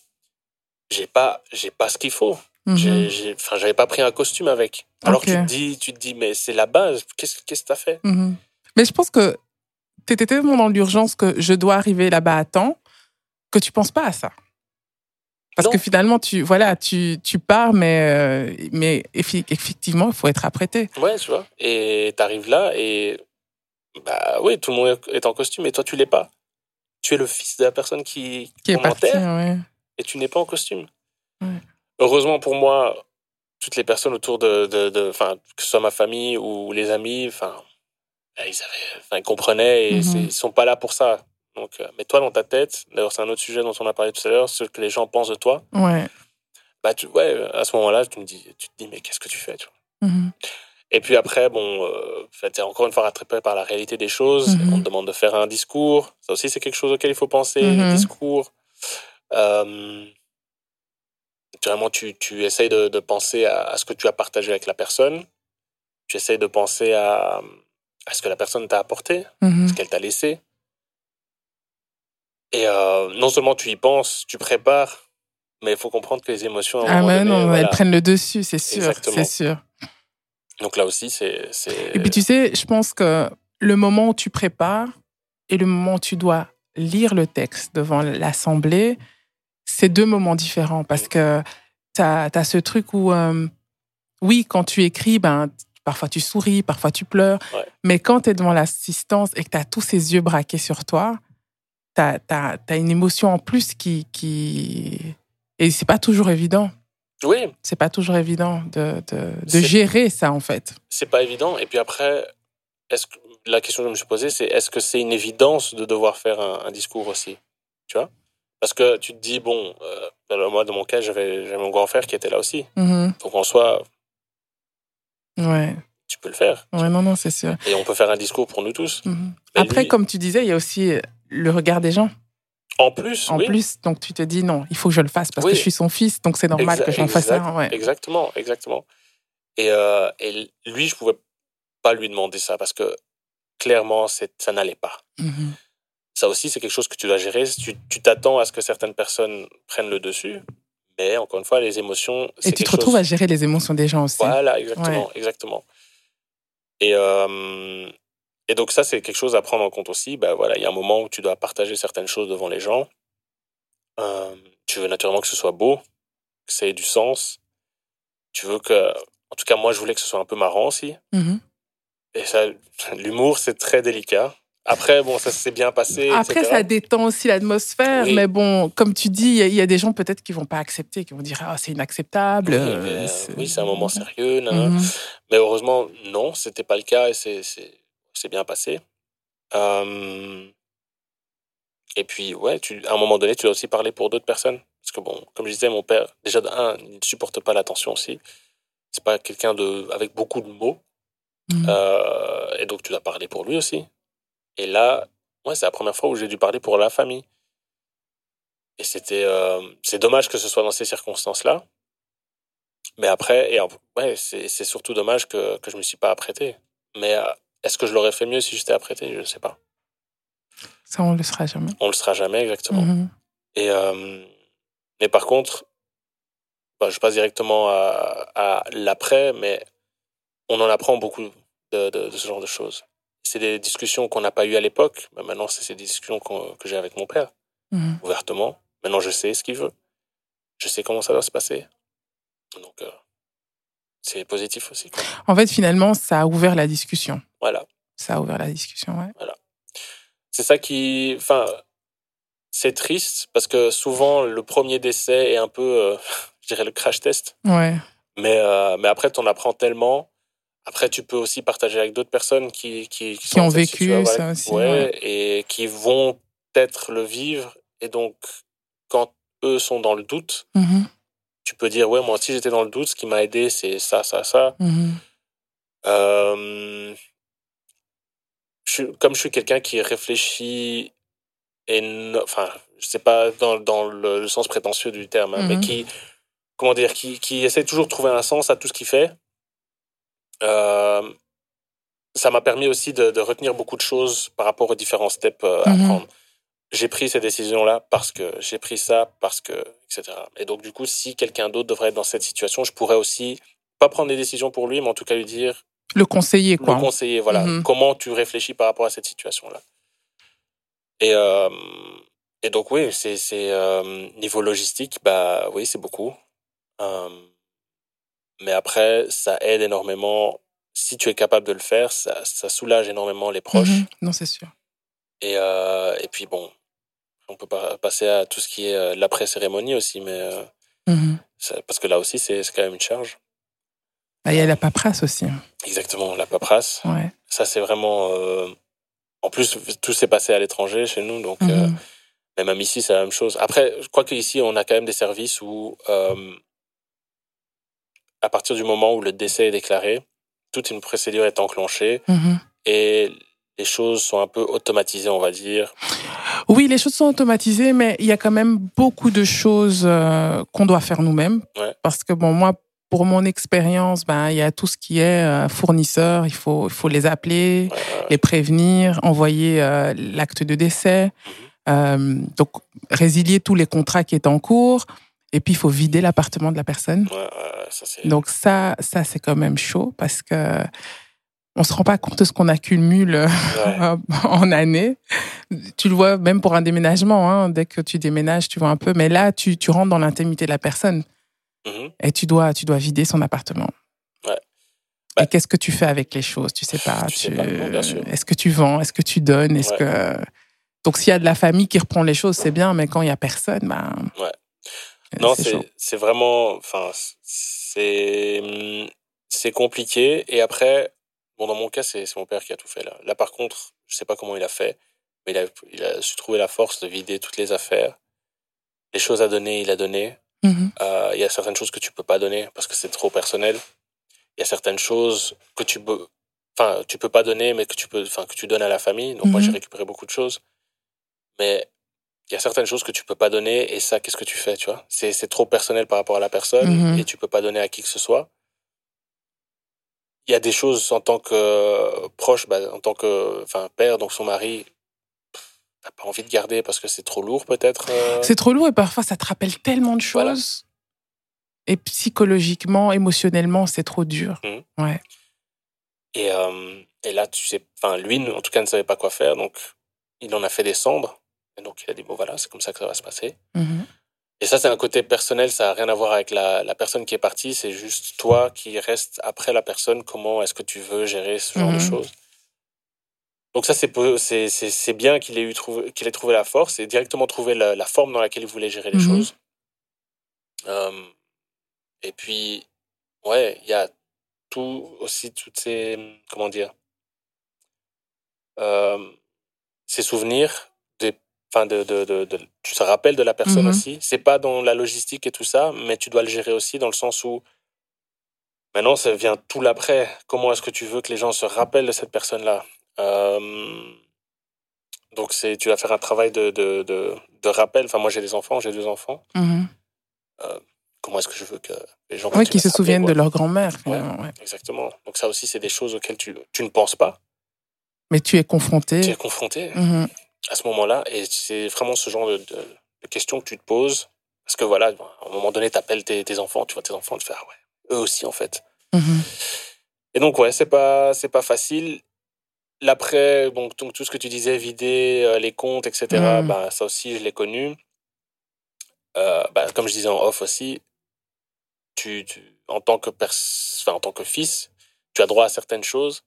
J'ai pas, j'ai pas ce qu'il faut. Mhm. J'avais pas pris un costume avec. Alors Ok. tu te dis, tu te dis, mais c'est la base. Qu'est-ce que t'as fait? Mhm. Mais je pense que tu étais tellement dans l'urgence que je dois arriver là-bas à temps que tu penses pas à ça. Parce Non. que finalement, tu, voilà, tu, tu pars, mais, euh, mais effectivement, il faut être apprêté. Ouais, tu vois. Et t'arrives là et bah oui, tout le monde est en costume et toi tu l'es pas. Tu es le fils de la personne qui, Qui est qu'on parti, enterre ouais. et tu n'es pas en costume. Ouais. Heureusement pour moi, toutes les personnes autour de, de, de- enfin, que ce soit ma famille ou les amis, enfin, bah, ils avaient, enfin, ils comprenaient et Mhm. c'est- ils sont pas là pour ça. Donc, euh, mais toi dans ta tête, d'ailleurs c'est un autre sujet dont on a parlé tout à l'heure, ce que les gens pensent de toi. Ouais. Bah tu, ouais, à ce moment-là, tu me dis, tu te dis mais qu'est-ce que tu fais, tu vois? Mhm. Et puis après, bon, euh, tu es encore une fois rattrapé par la réalité des choses. Mhm. On te demande de faire un discours. Ça aussi, c'est quelque chose auquel il faut penser. Mhm. Discours. Euh, vraiment, tu, tu essayes de, de penser à, à ce que tu as partagé avec la personne. Tu essayes de penser à, à ce que la personne t'a apporté, Mhm. ce qu'elle t'a laissé. Et euh, non seulement tu y penses, tu prépares, mais il faut comprendre que les émotions, Ah, mais non, voilà. elles prennent le dessus, c'est sûr. C'est sûr. Donc là aussi, c'est- Et puis tu sais, je pense que le moment où tu prépares et le moment où tu dois lire le texte devant l'Assemblée, c'est deux moments différents parce que tu as, ce truc où, euh, oui, quand tu écris, ben, parfois tu souris, parfois tu pleures, Ouais. mais quand tu es devant l'assistance et que tu as tous ces yeux braqués sur toi, tu as, une émotion en plus qui... qui... Et c'est pas toujours évident. Oui, C'est pas toujours évident de, de, de gérer ça, en fait. c'est pas évident. Et puis après, est-ce que la question que je me suis posée, c'est est-ce que c'est une évidence de devoir faire un, un discours aussi, tu vois? Parce que tu te dis bon, euh, alors moi dans mon cas, j'avais mon grand frère qui était là aussi. Mhm. Donc en soi, Ouais. tu peux le faire Ouais, non, non, c'est sûr. et on peut faire un discours pour nous tous. Mhm. Après, lui- comme tu disais, il y a aussi le regard des gens. En plus, En oui, plus, donc tu te dis non, il faut que je le fasse parce Oui. que je suis son fils, donc c'est normal Exa- que j'en fasse un. Ouais. exactement, exactement. Et, euh, et lui, je pouvais pas lui demander ça parce que clairement, ça n'allait pas. Mhm. Ça aussi, c'est quelque chose que tu dois gérer. Tu t'attends à ce que certaines personnes prennent le dessus, mais encore une fois, les émotions. Et tu te retrouves chose- à gérer les émotions des gens aussi. Voilà, exactement, exactement. Et, euh, et donc ça, c'est quelque chose à prendre en compte aussi. Bah, voilà, il y a un moment où tu dois partager certaines choses devant les gens. Euh, tu veux naturellement que ce soit beau, que ça ait du sens. Tu veux que... En tout cas, moi, je voulais que ce soit un peu marrant aussi. Mhm. Et ça, l'humour, c'est très délicat. Après, bon, ça s'est bien passé. Après, etc. ça détend aussi l'atmosphère, Oui. mais bon, comme tu dis, il y a- il y, a des gens peut-être qui vont pas accepter, qui vont dire ah c'est inacceptable. Oui, euh, euh, c'est- oui, un moment sérieux. Mhm. Mais heureusement, non, c'était pas le cas et c'est bien passé. Euh, Et puis, ouais, tu, à un moment donné, tu dois aussi parler pour d'autres personnes. Parce que, bon, comme je disais, mon père, déjà, un, il ne supporte pas l'attention aussi. C'est pas quelqu'un de avec beaucoup de mots. Mhm. Euh, et donc, tu dois parler pour lui aussi. Et là, ouais, c'est la première fois où j'ai dû parler pour la famille. Et c'était. euh, c'est dommage que ce soit dans ces circonstances-là. Mais après, et, ouais, c'est c'est surtout dommage que, que je ne me suis pas apprêté. Mais euh, est-ce que je l'aurais fait mieux si j'étais apprêté? Je ne sais pas. Ça, on le sera jamais. On le sera jamais exactement. Mhm. Et, euh, mais par contre, bah, je passe directement à, à l'après, mais on en apprend beaucoup de, de- de ce genre de choses. C'est des discussions qu'on n'a pas eues à l'époque, mais maintenant, c'est ces discussions que j'ai avec mon père, Mhm. ouvertement. Maintenant, je sais ce qu'il veut. Je sais comment ça doit se passer. Donc, euh, c'est positif aussi. quoi. En fait, finalement, ça a ouvert la discussion. Voilà. Ça a ouvert la discussion, ouais. C'est ça qui. Enfin, c'est triste parce que souvent, le premier décès est un peu, euh, (laughs) je dirais, le crash test. Ouais. Mais, euh, mais après, tu en apprends tellement. Après, tu peux aussi partager avec d'autres personnes qui, qui, Qui sont ont vécu situation, ça voilà. aussi, Ouais, ouais. Et qui vont peut-être le vivre. Et donc, quand eux sont dans le doute, Mhm. tu peux dire, ouais, moi aussi j'étais dans le doute. Ce qui m'a aidé, c'est ça, ça, ça. Mhm. Euh, je comme je suis quelqu'un qui réfléchit, et no- enfin, je sais pas dans, dans le, le sens prétentieux du terme, hein, mais Mhm. qui, comment dire, qui, qui essaie toujours de trouver un sens à tout ce qu'il fait. Euh, ça m'a permis aussi de, de retenir beaucoup de choses par rapport aux différents steps euh, à Mhm. prendre. J'ai pris ces décisions-là parce que j'ai pris ça parce que, etc. Et donc, du coup, si quelqu'un d'autre devrait être dans cette situation, je pourrais aussi pas prendre des décisions pour lui, mais en tout cas lui dire Le conseiller, quoi. le conseiller, voilà. Mhm. Comment tu réfléchis par rapport à cette situation-là. Et, euh, et donc, oui, c'est, c'est euh, niveau logistique, bah oui, c'est beaucoup. Euh, mais après, ça aide énormément. Si tu es capable de le faire, ça, ça soulage énormément les proches. Mhm. Non, c'est sûr. Et, euh, et puis, bon, on peut pas passer à tout ce qui est euh, l'après-cérémonie aussi, mais euh, Mhm. ça- parce que là aussi, c'est, c'est quand même une charge. Bah, Il y a la paperasse aussi. Exactement, la paperasse. Ouais. Ça, c'est vraiment. euh, En plus, tout s'est passé à l'étranger chez nous, donc Mhm. euh, mais même ici, c'est la même chose. Après, je crois qu'ici, on a quand même des services où, euh, à partir du moment où le décès est déclaré, toute une procédure est enclenchée Mhm. et les choses sont un peu automatisées, on va dire. Oui, les choses sont automatisées, mais il y a quand même beaucoup de choses euh, qu'on doit faire nous-mêmes. Ouais. Parce que bon, moi, pour mon expérience, ben, il y a tout ce qui est euh, fournisseur. Il faut, il faut les appeler, Ouais, ouais, les prévenir, envoyer euh, l'acte de décès. Euh, donc, résilier tous les contrats qui est en cours. Et puis, il faut vider l'appartement de la personne. ouais, ça, Donc ça, ça c'est quand même chaud parce que on se rend pas compte de ce qu'on accumule euh, ouais, (laughs) en année. Tu le vois même pour un déménagement, hein, dès que tu déménages, tu vois un peu. Mais là, tu, tu rentres dans l'intimité de la personne mhm. et tu dois, tu dois vider son appartement. Ouais. Bah, et qu'est-ce que tu fais avec les choses? Tu sais pas. tu. Est-ce que tu vends? Est-ce que tu donnes? Est-ce que donc s'il y a de la famille qui reprend les choses, c'est bien. Mais quand il y a personne, ben euh, Non, c'est vraiment, enfin, c'est c'est compliqué. Et après, bon, dans mon cas, c'est c'est mon père qui a tout fait là. Là, par contre, je sais pas comment il a fait, mais il a, il a su trouver la force de vider toutes les affaires. Les choses à donner, il a donné. Mhm. Euh, Il y a certaines choses que tu peux pas donner parce que c'est trop personnel. Il y a certaines choses que tu peux, enfin, tu peux pas donner, mais que tu peux, enfin, que tu donnes à la famille. Donc moi, j'ai récupéré beaucoup de choses, mais il y a certaines choses que tu peux pas donner et ça, qu'est-ce que tu fais, tu vois? C'est c'est trop personnel par rapport à la personne Mhm. et tu peux pas donner à qui que ce soit. Il y a des choses en tant que euh, proche, bah, en tant que, enfin, père, donc son mari, t'as pas envie de garder parce que c'est trop lourd, peut-être. euh. C'est trop lourd et parfois ça te rappelle tellement de Voilà. choses. Et psychologiquement, émotionnellement, c'est trop dur. Mhm. Ouais. Et, euh, Et là, tu sais, enfin, lui, en tout cas, ne savait pas quoi faire. Donc, il en a fait descendre. Et donc, il a dit, bon, voilà, c'est comme ça que ça va se passer. Mhm. Et ça, c'est un côté personnel. Ça n'a rien à voir avec la, la personne qui est partie. C'est juste toi qui reste après la personne. Comment est-ce que tu veux gérer ce genre de Mhm. choses Donc, ça, c'est bien qu'il ait, eu trouvé, qu'il ait trouvé la force et directement trouvé la, la forme dans laquelle il voulait gérer les Mhm. choses. Euh, et puis, ouais, il y a tout aussi, toutes ces. Comment dire euh, Ces souvenirs, enfin de, de, de, de- tu te rappelles de la personne Mhm. aussi. C'est pas dans la logistique et tout ça, mais tu dois le gérer aussi dans le sens où maintenant ça vient tout l'après. Comment est-ce que tu veux que les gens se rappellent de cette personne-là? Euh, Donc c'est, tu vas faire un travail de, de, rappel. Enfin, moi j'ai des enfants, j'ai deux enfants. Mhm. Comment est-ce que je veux que les gens Oui, qui se souviennent de leur grand-mère, ouais. Exactement. Donc ça aussi, c'est des choses auxquelles tu, tu ne penses pas. Mais tu es confronté. Tu es confronté Mhm. À ce moment-là. Et c'est vraiment ce genre de, de, de questions que tu te poses. Parce que voilà, à un moment donné, tu appelles tes, tes enfants, tu vois tes enfants, tu fais, ah ouais, eux aussi, en fait. Mhm. Et donc, ouais, c'est pas, c'est pas facile. L'après, bon, donc, tout ce que tu disais, vider euh, les comptes, etc., Mm. bah, ça aussi, je l'ai connu. Euh, bah, comme je disais en off aussi, tu, tu, en, tant que pers en tant que fils, tu as droit à certaines choses,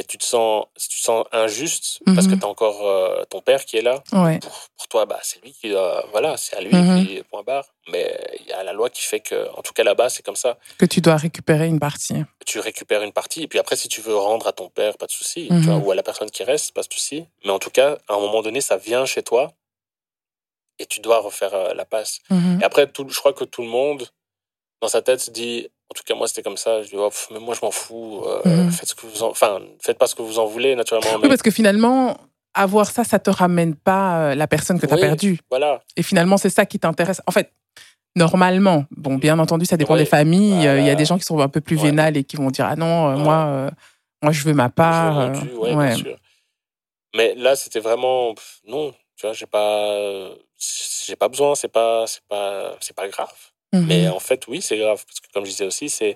mais tu te sens, tu te sens injuste parce que Mhm. tu as encore euh, ton père qui est là. Ouais. Pour, pour toi, bah, c'est lui qui doit, voilà, c'est à lui, puis point barre. Mais il y a la loi qui fait que, en tout cas là-bas, c'est comme ça Que tu dois récupérer une partie. tu récupères une partie, et puis après, si tu veux rendre à ton père, pas de souci, tu Mhm. vois, ou à la personne qui reste, pas de souci. Mais en tout cas, à un moment donné, ça vient chez toi, et tu dois refaire euh, la passe. Mhm. Et après, tout, je crois que tout le monde, dans sa tête, se dit, en tout cas, moi, c'était comme ça, je dis, oh, mais moi, je m'en fous, euh, Mhm. faites ce que vous en, enfin, faites pas ce que vous en voulez, naturellement. Oui, parce que finalement, avoir ça, ça te ramène pas euh, la personne que tu as Oui. perdue. Voilà, Et finalement, c'est ça qui t'intéresse. En fait, normalement, bon, bien entendu, ça dépend Oui, des familles. Euh, Il y a des gens qui sont un peu plus Ouais. vénales et qui vont dire Ah non, Ouais. moi, euh, moi, je veux ma part. veux mon dû, ouais, ouais. bien sûr. Mais là, c'était vraiment, non, tu vois, j'ai pas, j'ai pas besoin, c'est pas, c'est pas, c'est pas grave. Mhm. Mais en fait, oui, c'est grave. Parce que comme je disais aussi, c'est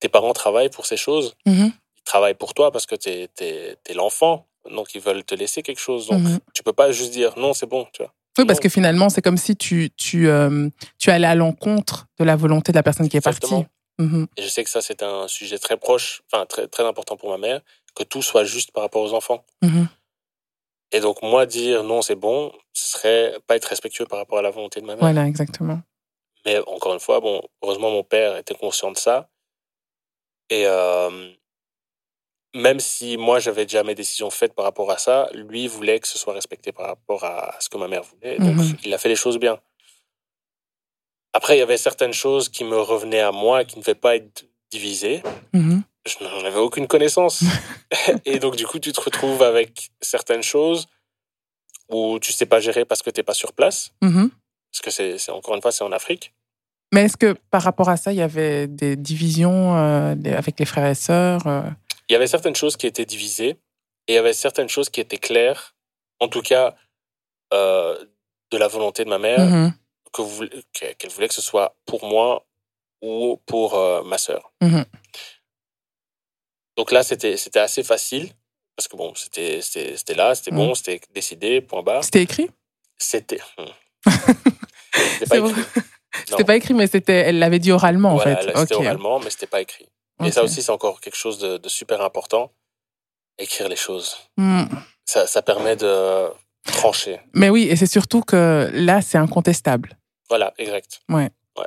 tes parents travaillent pour ces choses. Mhm. Ils travaillent pour toi parce que tu es, l'enfant. Donc, ils veulent te laisser quelque chose. Donc, Mhm. tu peux pas juste dire non, c'est bon. Tu vois. Oui, parce Non. que finalement, c'est comme si tu, tu, euh, tu allais à l'encontre de la volonté de la personne qui est Exactement. partie. Et je sais que ça, c'est un sujet très proche, enfin, très, très important pour ma mère, que tout soit juste par rapport aux enfants. Et donc, moi, dire non, c'est bon, ce serait pas être respectueux par rapport à la volonté de ma mère. Voilà, exactement. Mais encore une fois, bon, heureusement, mon père était conscient de ça. Et euh, même si moi, j'avais déjà mes décisions faites par rapport à ça, lui voulait que ce soit respecté par rapport à ce que ma mère voulait. Donc, Mhm. il a fait les choses bien. Après, il y avait certaines choses qui me revenaient à moi, qui ne devaient pas être divisées. Mhm. Je n'en avais aucune connaissance. (laughs) Et donc, du coup, tu te retrouves avec certaines choses où tu sais pas gérer parce que tu n'es pas sur place. Mhm. Parce que c'est- encore une fois, c'est en Afrique. Mais est-ce que par rapport à ça, il y avait des divisions euh, avec les frères et sœurs euh, il y avait certaines choses qui étaient divisées et il y avait certaines choses qui étaient claires, en tout cas euh, de la volonté de ma mère, que- qu'elle voulait que ce soit pour moi ou pour ma sœur. Mhm. Donc là, c'était assez facile parce que bon, c'était c'était c'était là, c'était bon, c'était décidé, point barre. C'était écrit? C'était. hmm. (laughs) C'était pas écrit. C'était pas écrit, mais c'était, elle l'avait dit oralement, en fait. c'était oralement, mais c'était pas écrit. Et ça aussi, c'est encore quelque chose de, de super important. Écrire les choses. Mm. Ça, ça permet de trancher. Mais oui, et c'est surtout que là, c'est incontestable. Voilà, exact. Ouais. Ouais.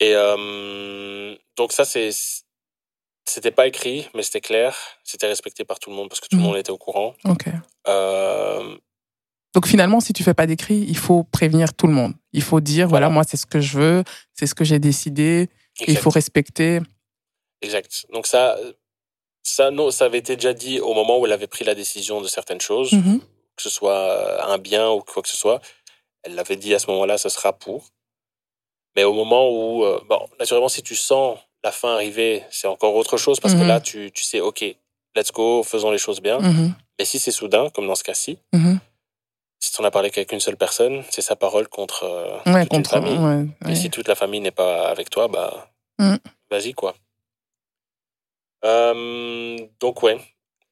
Et euh, donc ça, c'est c'était pas écrit, mais c'était clair. C'était respecté par tout le monde parce que tout le Mhm. monde était au courant. Ok. Euh, Donc finalement, si tu fais pas d'écrit, il faut prévenir tout le monde. Il faut dire, voilà, Voilà. moi, c'est ce que je veux, c'est ce que j'ai décidé, et il exact. faut respecter. Exact. Donc ça, ça, non, ça avait été déjà dit au moment où elle avait pris la décision de certaines choses, Mhm. que ce soit un bien ou quoi que ce soit. Elle l'avait dit à ce moment-là, ce sera pour. Mais au moment où, euh, bon, naturellement, si tu sens la fin arriver, c'est encore autre chose parce que Mhm. là, tu, tu sais, ok, let's go, faisons les choses bien. Mhm. Mais si c'est soudain, comme dans ce cas-ci. Si n'en as parlé qu'avec une seule personne, c'est sa parole contre euh, Ouais, toute une contre. famille. ouais, Et si toute la famille n'est pas avec toi, bah, Mm. vas-y, quoi. Euh, donc ouais,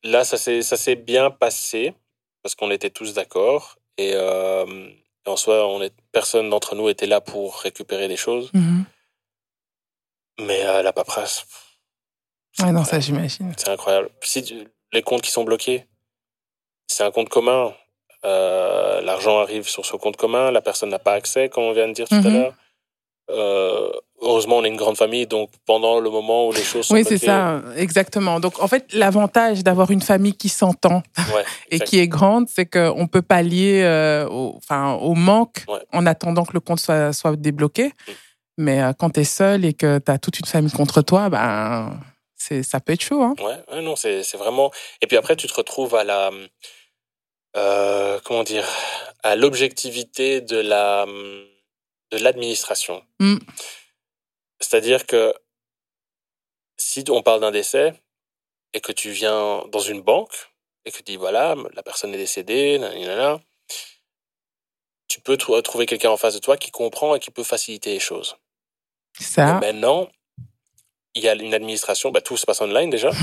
là ça s'est bien passé parce qu'on était tous d'accord et euh, en soi on est personne d'entre nous était là pour récupérer des choses. Mhm. Mais euh, la paperasse, Ouais, non, ça, j'imagine. c'est incroyable. Si tu- les comptes qui sont bloqués, c'est un compte commun. Euh, L'argent arrive sur ce compte commun, la personne n'a pas accès, comme on vient de dire tout à Mhm. l'heure. Euh, heureusement, on est une grande famille, donc pendant le moment où les choses sont Oui, c'est ça, exactement. Donc, en fait, l'avantage d'avoir une famille qui s'entend ouais, (laughs) et qui est grande, c'est qu'on peut pallier euh, au, enfin, au manque Ouais. en attendant que le compte soit, soit débloqué. Mm. Mais euh, quand tu es seul et que tu as toute une famille contre toi, ben, ça peut être chaud. Hein. Ouais, non, c'est vraiment. Et puis après, tu te retrouves à la. Euh, comment dire À l'objectivité de la de l'administration. Mm. C'est-à-dire que si on parle d'un décès et que tu viens dans une banque et que tu dis voilà, la personne est décédée, nanana, tu peux trou- trouver quelqu'un en face de toi qui comprend et qui peut faciliter les choses. Ça, maintenant, il y a une administration, bah, tout se passe online déjà. (laughs)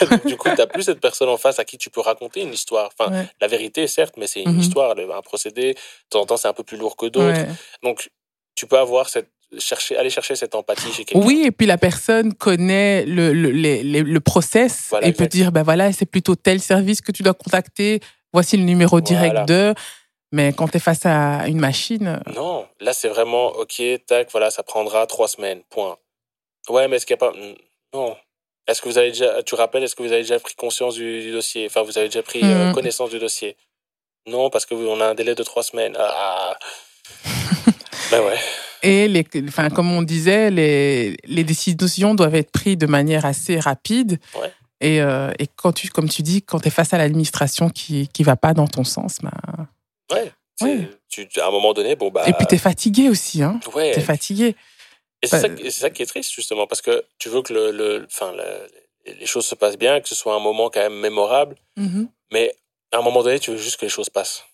Donc, (laughs) du coup, tu n'as plus cette personne en face à qui tu peux raconter une histoire. Enfin, Ouais. la vérité, certes, mais c'est une Mhm. histoire, un procédé. De temps en temps, c'est un peu plus lourd que d'autres. ouais. Donc, tu peux avoir cette, chercher, aller chercher cette empathie chez quelqu'un. Oui, et puis la personne connaît le, le, les- les- le process Voilà, et peut dire, ben voilà, c'est plutôt tel service que tu dois contacter, voici le numéro direct Voilà. de. Mais quand tu es face à une machine, Non, là, c'est vraiment, OK, tac, voilà, ça prendra trois semaines, point. Ouais, mais est-ce qu'il n'y a pas. Non. Est-ce que vous avez déjà. Tu rappelles, est-ce que vous avez déjà pris conscience du, du dossier? Enfin, vous avez déjà pris euh, Mhm. connaissance du dossier? Non, parce que on a un délai de trois semaines. Ah. (laughs) ben ouais. Et les, enfin, comme on disait, les, les décisions doivent être prises de manière assez rapide. Ouais. Et, euh, et quand tu, comme tu dis, quand tu es face à l'administration qui qui va pas dans ton sens, ben... Ouais. Ouais. Tu, tu- à un moment donné, bon, bah. et puis tu es fatigué aussi, hein. ouais. Tu es fatigué. Et c'est Bah, ça, ça qui est triste, justement, parce que tu veux que le, le, enfin, le- les choses se passent bien, que ce soit un moment quand même mémorable, mais à un moment donné, tu veux juste que les choses passent.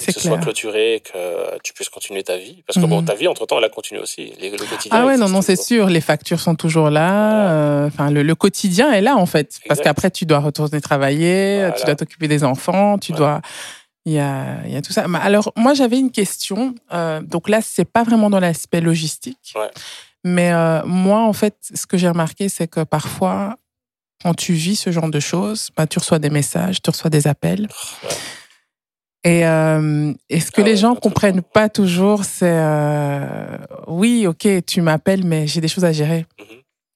C'est que ce soit clair. clôturé, et que tu puisses continuer ta vie. Parce que bon, Mhm. ta vie, entre-temps, elle a continué aussi. Les- le quotidien. Ah ouais, non, non, c'est sûr. Les factures sont toujours là. euh, Enfin, le, le quotidien est là, en fait. Parce qu'après, tu dois retourner travailler, Voilà. tu dois t'occuper des enfants, tu dois. Il y a, il y a tout ça. Alors, moi, j'avais une question. euh, donc là, c'est pas vraiment dans l'aspect logistique. Ouais. Mais euh, moi, en fait, ce que j'ai remarqué, c'est que parfois, quand tu vis ce genre de choses, bah, tu reçois des messages, tu reçois des appels. Ouais. Et, euh, et ce que Ah les ouais, gens comprennent pas toujours, c'est euh, oui, ok, tu m'appelles, mais j'ai des choses à gérer. Mhm.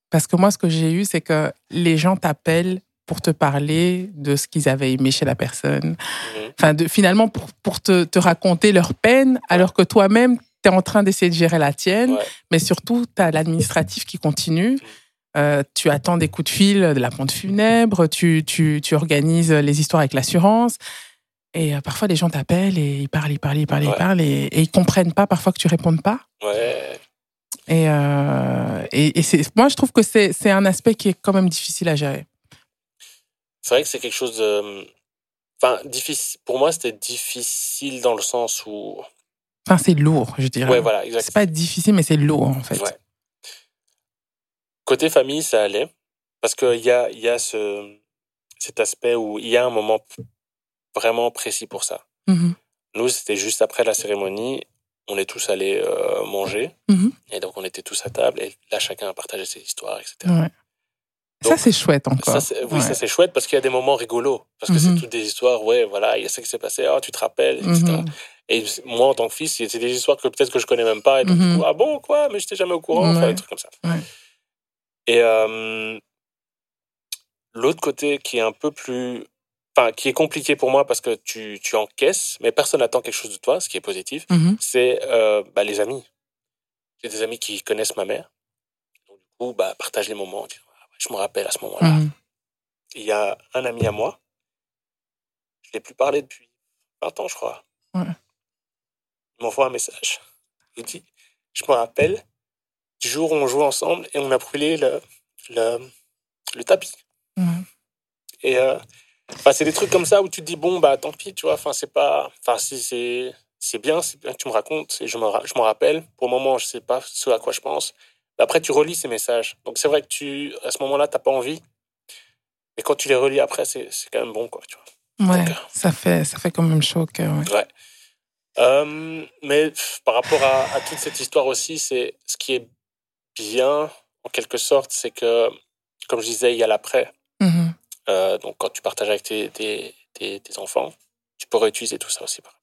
Parce que moi, ce que j'ai eu, c'est que les gens t'appellent pour te parler de ce qu'ils avaient aimé chez la personne. Mhm. Enfin, de, finalement, pour, pour te, te raconter leur peine, alors que toi-même, tu es en train d'essayer de gérer la tienne. Ouais. Mais surtout, tu as l'administratif qui continue. Euh, tu attends des coups de fil de la pompe funèbre, tu, tu, tu organises les histoires avec l'assurance. Et euh, parfois, les gens t'appellent et ils parlent, ils parlent, ils parlent, ils Ouais. parlent et, et ils comprennent pas parfois que tu répondes pas. Ouais. Et, euh, et, et moi, je trouve que c'est un aspect qui est quand même difficile à gérer. C'est vrai que c'est quelque chose de. Enfin, difficile. Pour moi, c'était difficile dans le sens où. Enfin, c'est lourd, je dirais. Ouais, voilà, exact. C'est pas difficile, mais c'est lourd, en fait. Ouais. Côté famille, ça allait. Parce qu'il y a, il y a ce, cet aspect où il y a un moment vraiment précis pour ça. Mhm. Nous, c'était juste après la cérémonie. On est tous allés euh, manger. Mhm. Et donc, on était tous à table. Et là, chacun a partagé ses histoires, etc. Ouais. Ça, c'est chouette encore. Ça, oui, Ouais. ça c'est chouette parce qu'il y a des moments rigolos. Parce que Mhm. c'est toutes des histoires, ouais, voilà, il y a ça qui s'est passé, ah, tu te rappelles, etc. Mhm. Et moi, en tant que fils, c'est des histoires que peut-être que je connais même pas. Et donc, Mhm. du coup, ah bon, quoi, mais j'étais jamais au courant, enfin, des trucs comme ça. Ouais. Et euh, l'autre côté qui est un peu plus. Enfin, qui est compliqué pour moi parce que tu, tu encaisses, mais personne n'attend quelque chose de toi, ce qui est positif, Mhm. c'est euh, bah, les amis. J'ai des amis qui connaissent ma mère. Donc, du coup, bah, partage les moments. Je me rappelle à ce moment-là. Mhm. Il y a un ami à moi. Je ne l'ai plus parlé depuis 20 ans, je crois. Ouais. Il m'envoie un message. Il dit Je me rappelle du jour où on jouait ensemble et on a brûlé le, le, le tapis. Ouais. Et euh, c'est des trucs comme ça où tu te dis Bon, bah tant pis, tu vois. Enfin, c'est pas. Enfin, si c'est. C'est bien, c'est bien que tu me racontes et je me je m'en rappelle. Pour le moment, je sais pas ce à quoi je pense, Après, tu relis ces messages. Donc, c'est vrai que tu, à ce moment-là, tu n'as pas envie. Mais quand tu les relis après, c'est quand même bon, quoi, tu vois. Ouais, ça fait, ça fait quand même chaud Ouais. ouais. Euh, mais par rapport à, toute cette histoire aussi, c'est ce qui est bien, en quelque sorte, c'est que, comme je disais, il y a l'après. Mm-hmm. Euh, donc, quand tu partages avec tes, tes, tes, enfants, tu peux réutiliser tout ça aussi. Par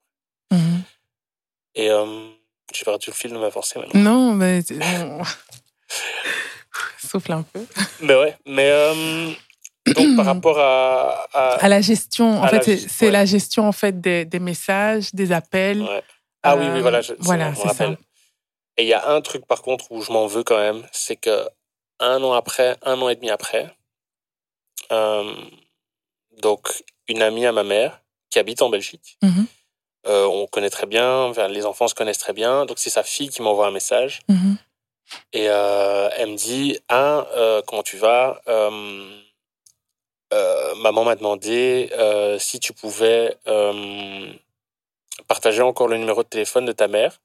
mm-hmm. Et euh, j'ai perdu le fil de ma pensée maintenant. Non, mais. (laughs) Souffle un peu. Mais ouais, mais. Euh, donc, par rapport à, à, la gestion, en fait, c'est la gestion en fait des, des messages, des appels. Ah oui, oui, voilà. Je, voilà, c'est ça. Et il y a un truc par contre où je m'en veux quand même, c'est que un an après, un an et demi après, euh, donc une amie à ma mère qui habite en Belgique. Mm-hmm. Euh, on connaît très bien, les enfants se connaissent très bien. Donc c'est sa fille qui m'envoie un message mm-hmm. et euh, elle me dit ah comment tu vas Maman m'a demandé si tu pouvais partager encore le numéro de téléphone de ta mère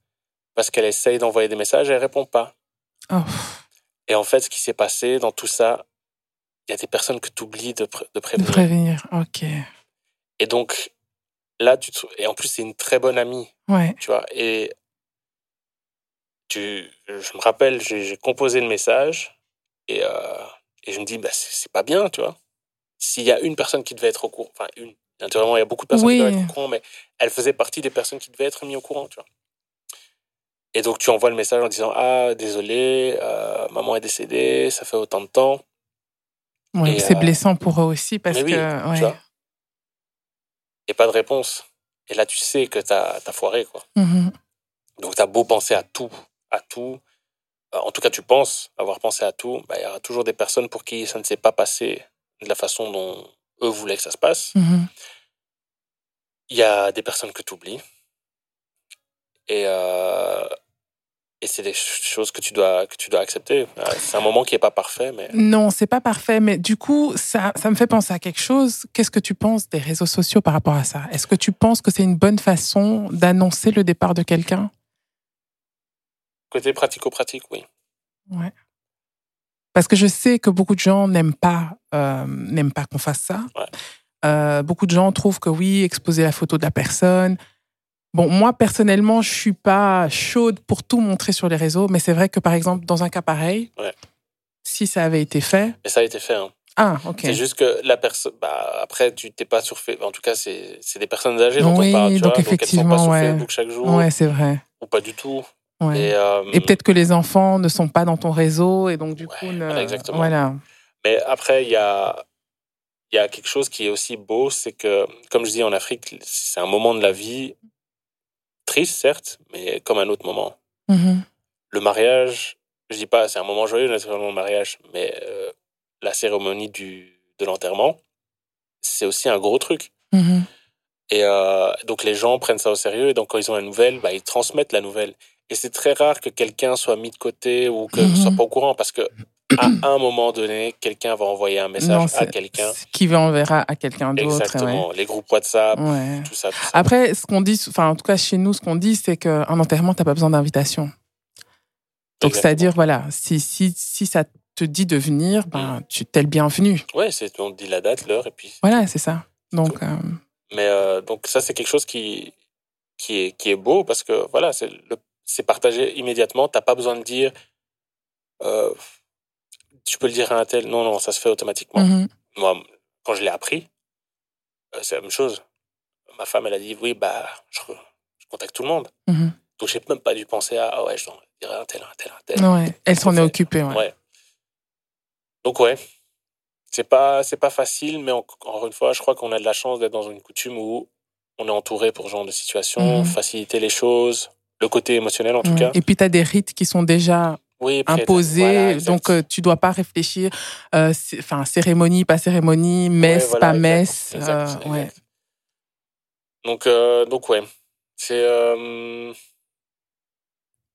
parce qu'elle essaye d'envoyer des messages et elle répond pas. Oh. Et en fait, ce qui s'est passé dans tout ça, il y a des personnes que tu oublies de, de prévenir. De prévenir, ok. Et donc, là, tu et en plus, c'est une très bonne amie. Ouais. Tu vois, et tu, je me rappelle, j'ai composé le message et, euh, et je me dis, bah, c'est pas bien, tu vois. S'il y a une personne qui devait être au courant, enfin, une, naturellement, il y a beaucoup de personnes qui devaient être au courant, mais elle faisait partie des personnes qui devaient être mises au courant, tu vois. Et donc, tu envoies le message en disant, ah, désolé, euh, maman est décédée, ça fait autant de temps. Ouais, c'est euh, blessant pour eux aussi parce que. Ouais. Et pas de réponse. Et là, tu sais que t'as as foiré, quoi. Mm-hmm. Donc, t'as beau penser à tout, à tout. Euh, en tout cas, tu penses avoir pensé à tout. Bah, il y aura toujours des personnes pour qui ça ne s'est pas passé de la façon dont eux voulaient que ça se passe. Mm-hmm. Il y a des personnes que tu oublies. Et, euh, et c'est des choses que tu dois que tu dois accepter. Euh, c'est un moment qui est pas parfait, mais non, c'est pas parfait. Mais du coup, ça ça me fait penser à quelque chose. Qu'est-ce que tu penses des réseaux sociaux par rapport à ça? Est-ce que tu penses que c'est une bonne façon d'annoncer le départ de quelqu'un? Côté pratico-pratique, oui. Ouais. Parce que je sais que beaucoup de gens n'aiment pas euh, n'aiment pas qu'on fasse ça. Ouais. Euh, beaucoup de gens trouvent que oui, exposer la photo de la personne, Bon, moi, personnellement, je suis pas chaude pour tout montrer sur les réseaux, mais c'est vrai que, par exemple, dans un cas pareil, si ça avait été fait. Mais ça a été fait. Hein. Ah, ok. C'est juste que la personne. Bah, après, tu t'es pas sur Facebook. En tout cas, c'est des personnes âgées dont oui, on parle. Tu donc, effectivement, sont pas sur Facebook chaque jour. Ouais, c'est vrai. Ou pas du tout. Et, euh, et peut-être que les enfants ne sont pas dans ton réseau et donc, du coup. Ne... exactement. Voilà. Mais après, il y a. Il y a quelque chose qui est aussi beau, c'est que, comme je dis en Afrique, c'est un moment de la vie triste, certes, mais comme un autre moment. Mm-hmm. Le mariage, je dis pas, c'est un moment joyeux, naturellement, le mariage, mais euh, la cérémonie du, de l'enterrement, c'est aussi un gros truc. Mm-hmm. Et euh, donc, les gens prennent ça au sérieux, et donc, quand ils ont la nouvelle, bah, ils transmettent la nouvelle. Et c'est très rare que quelqu'un soit mis de côté ou que ne soit mm-hmm. pas au courant, parce que à un moment donné, quelqu'un va envoyer un message à quelqu'un. Qui va enverra à quelqu'un d'autre. Exactement. Les groupes WhatsApp, tout, ça, Après, ce qu'on dit, enfin, en tout cas, chez nous, ce qu'on dit, c'est qu'un enterrement, t'as pas besoin d'invitation. Donc, c'est-à-dire, voilà, si, si, si ça te dit de venir, ben, mm. tu t'es le bienvenu. Ouais, c'est, on dit la date, l'heure, et puis. Voilà, c'est ça. Donc. Euh, Mais, euh, donc, ça, c'est quelque chose qui, qui est, qui est beau parce que, voilà, c'est, c'est partagé immédiatement. T'as pas besoin de dire, euh, tu peux le dire à un tel. Non, non, ça se fait automatiquement. Mm-hmm. Moi, quand je l'ai appris, euh, c'est la même chose. Ma femme, elle a dit, oui, bah, je, contacte tout le monde. Donc, mm-hmm. Donc, j'ai même pas dû penser à, ah ouais, je dirais un tel, un tel, un tel. Ouais, elle s'en est occupée, ouais. Donc, ouais. C'est pas, c'est pas facile, mais encore une fois, je crois qu'on a de la chance d'être dans une coutume où on est entouré pour ce genre de situation, mm-hmm. faciliter les choses, le côté émotionnel en tout cas. Et puis, tu as des rites qui sont déjà imposé. donc, euh, tu dois pas réfléchir. Euh, enfin, cérémonie, pas cérémonie, messe, pas messe. Euh, ouais. Donc, donc ouais, c'est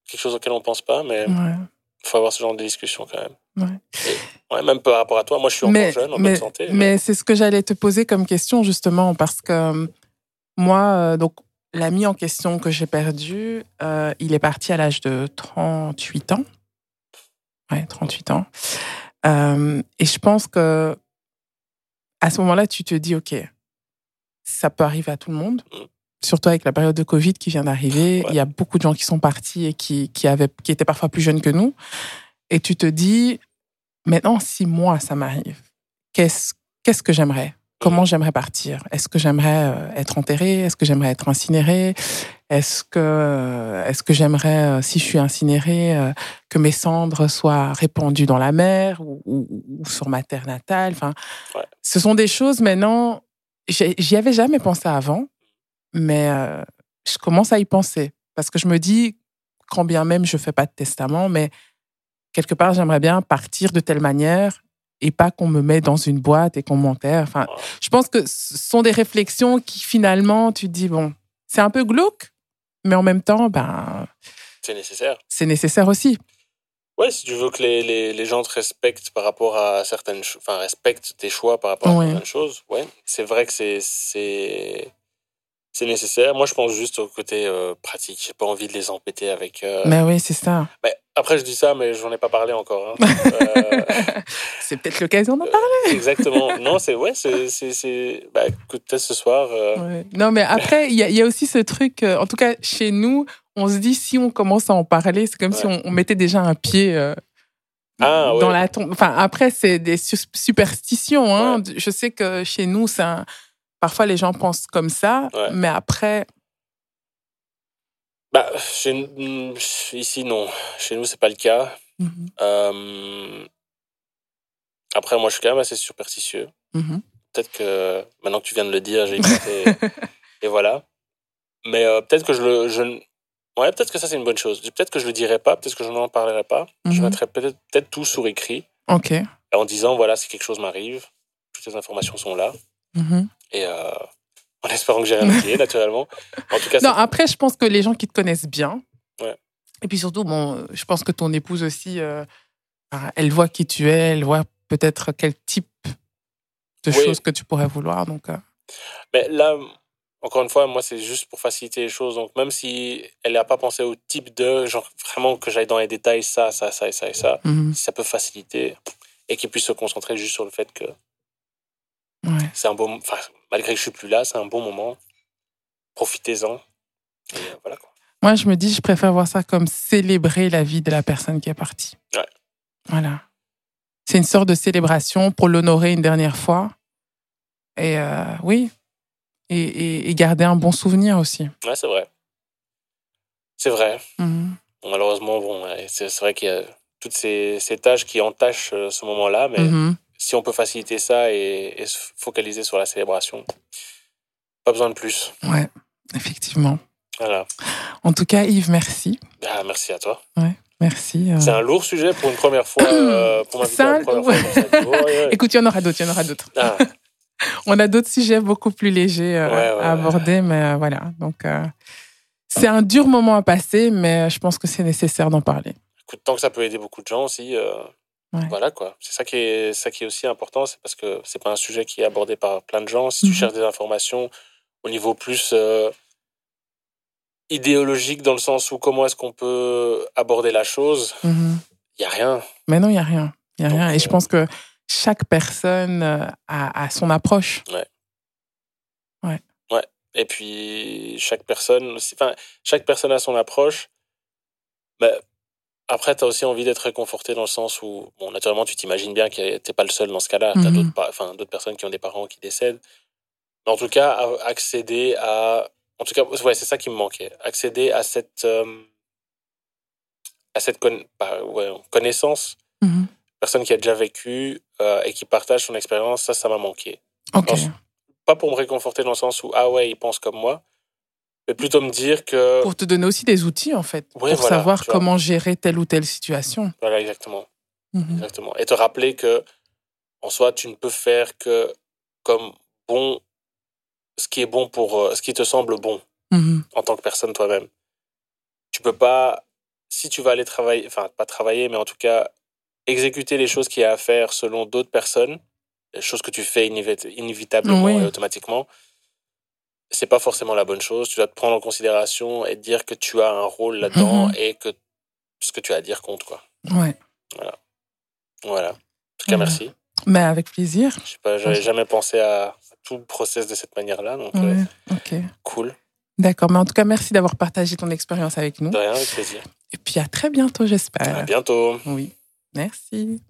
quelque chose auquel on pense pas, mais il faut avoir ce genre de discussion quand même. Ouais. même par rapport à toi, moi je suis encore jeune, en mais, bonne santé. Mais, c'est ce que j'allais te poser comme question justement, parce que moi, donc l'ami en question que j'ai perdu, il est parti à l'âge de 38 ans. Ouais, 38 ans. Euh, et je pense que à ce moment-là, tu te dis, OK, ça peut arriver à tout le monde. Mm. Surtout avec la période de Covid qui vient d'arriver. Ouais. Il y a beaucoup de gens qui sont partis et qui, qui, avaient, qui étaient parfois plus jeunes que nous. Et tu te dis, maintenant, si moi, ça m'arrive, qu'est-ce qu'est-ce que j'aimerais? Comment j'aimerais partir? Est-ce que j'aimerais euh, être enterré Est-ce que j'aimerais être incinéré Est-ce que, est-ce que j'aimerais, euh, si je suis incinéré, euh, que mes cendres soient répandues dans la mer ou, ou- ou sur ma terre natale? Enfin, Ouais. ce sont des choses maintenant. J'y avais jamais pensé avant, mais euh, je commence à y penser parce que je me dis, quand bien même je fais pas de testament, mais quelque part j'aimerais bien partir de telle manière et pas qu'on me mette dans une boîte et qu'on m'enterre. Enfin, je pense que ce sont des réflexions qui finalement tu te dis bon, c'est un peu glauque, mais en même temps, ben C'est nécessaire. c'est nécessaire aussi. Ouais, si tu veux que les, les, les gens te respectent par rapport à certaines choses, enfin, respectent tes choix par rapport Ouais. à certaines choses, ouais, c'est vrai que c'est, c'est, c'est nécessaire. Moi, je pense juste au côté euh, pratique. J'ai pas envie de les embêter avec. euh, Mais oui, c'est ça. mais après, je dis ça, mais j'en ai pas parlé encore. hein. (laughs) Euh, c'est peut-être l'occasion d'en parler. (laughs) exactement. Non, c'est, ouais, c'est, bah, écoute, peut-être ce soir. euh, Ouais. Non, mais après, il y, a- il y a aussi ce truc, euh, en tout cas chez nous, on se dit si on commence à en parler, c'est comme si on, on mettait déjà un pied euh, Ah, ouais. dans la tombe. Enfin, après, c'est des su- superstitions. Hein. Je sais que chez nous, un- parfois les gens pensent comme ça, mais après, Bah, chez, nous- ici, non. Chez nous, c'est pas le cas. mhm, Euh, Après, moi, je suis quand même assez superstitieux. mhm. Peut-être que maintenant que tu viens de le dire, j'ai écouté. et (laughs) voilà. Mais euh, peut-être que je le. Je... Ouais, peut-être que ça, c'est une bonne chose. Peut-être que je le dirai pas, peut-être que je n'en parlerai pas. Je Mhm. mettrai peut-être peut tout sur écrit ok. en disant voilà, si quelque chose m'arrive, toutes les informations sont là. Et euh, en espérant que j'ai rien oublié, (laughs) naturellement. En tout cas, Non, après, je pense que les gens qui te connaissent bien, Ouais. et puis surtout, bon, je pense que ton épouse aussi, euh, elle voit qui tu es, elle voit peut-être quel type de Oui. choses que tu pourrais vouloir. Donc, euh, Mais là, encore une fois, moi, c'est juste pour faciliter les choses. Donc, même si elle n'a pas pensé au type de, genre, vraiment que j'aille dans les détails, ça, ça, ça et ça et ça, mhm, si ça peut faciliter et qu'il puisse se concentrer juste sur le fait que ouais. c'est un bon, enfin, malgré que je suis plus là, c'est un bon moment. Profitez-en. Euh, voilà. Moi, je me dis, je préfère voir ça comme célébrer la vie de la personne qui est partie. Ouais. Voilà. C'est une sorte de célébration pour l'honorer une dernière fois. Et euh, oui. Et, et- et garder un bon souvenir aussi. Ouais, c'est vrai. C'est vrai. Mhm. Malheureusement, bon, c'est vrai qu'il y a toutes ces, ces tâches qui entachent euh, ce moment-là, mais Mhm. Si on peut faciliter ça et, et se focaliser sur la célébration, pas besoin de plus. Ouais, effectivement. Voilà. En tout cas, Yves, merci. Ah, merci à toi. Merci. euh. C'est un lourd sujet pour une première fois, euh, (clears throat) pour m'inviter un- première fois. Ouais, ouais, ouais. Écoute, il y en aura d'autres, il y en aura d'autres. Ah, (laughs) On a d'autres sujets beaucoup plus légers euh, Ouais, ouais, à ouais. aborder, mais euh, voilà. Donc, euh, c'est un dur moment à passer, mais je pense que c'est nécessaire d'en parler. écoute, tant que ça peut aider beaucoup de gens aussi, Ouais. voilà quoi. C'est ça qui est, ça qui est aussi important, c'est parce que c'est pas un sujet qui est abordé par plein de gens. Si Mhm. tu cherches des informations au niveau plus euh, idéologique, dans le sens où comment est-ce qu'on peut aborder la chose, Mhm. il y a rien. Mais non, il n'y a rien. Il y a Donc, rien. Et je euh, pense que chaque personne euh, a, a son approche. Et puis chaque personne, aussi- enfin chaque personne a son approche. Mais après, tu as aussi envie d'être réconforté dans le sens où, bon, naturellement, tu t'imagines bien que t'es pas le seul dans ce cas-là. Tu as Mhm. d'autres, enfin, d'autres personnes qui ont des parents qui décèdent. Mais en tout cas, accéder à, en tout cas, ouais, c'est ça qui me manquait, accéder à cette, euh, à cette conna- bah, ouais, connaissance, Mhm. personne qui a déjà vécu euh, et qui partage son expérience, ça, ça m'a manqué. Ok. Non, Pas pour me réconforter dans le sens où, ah ouais, il pense comme moi, mais plutôt me dire que, Pour te donner aussi des outils, en fait, pour voilà, savoir comment gérer telle ou telle situation. voilà, exactement. Mhm. Exactement. Et te rappeler que, en soi, tu ne peux faire que comme bon, ce qui est bon pour, euh, ce qui te semble bon Mhm. en tant que personne toi-même. Tu peux pas, si tu vas aller travailler, enfin, pas travailler, mais en tout cas, exécuter les choses qu'il y a à faire selon d'autres personnes, les choses que tu fais inévit- inévitablement Oui. et automatiquement, c'est pas forcément la bonne chose. Tu dois te prendre en considération et te dire que tu as un rôle là-dedans Mhm. et que ce que tu as à dire compte, quoi. Ouais. Voilà. Voilà. En tout cas, merci. Mais avec plaisir. Je sais pas, j'avais jamais pensé à tout le process de cette manière-là, donc euh, cool. D'accord. Mais en tout cas, merci d'avoir partagé ton expérience avec nous. De rien, avec plaisir. Et puis à très bientôt, À j'espère. bientôt. Oui. Merci.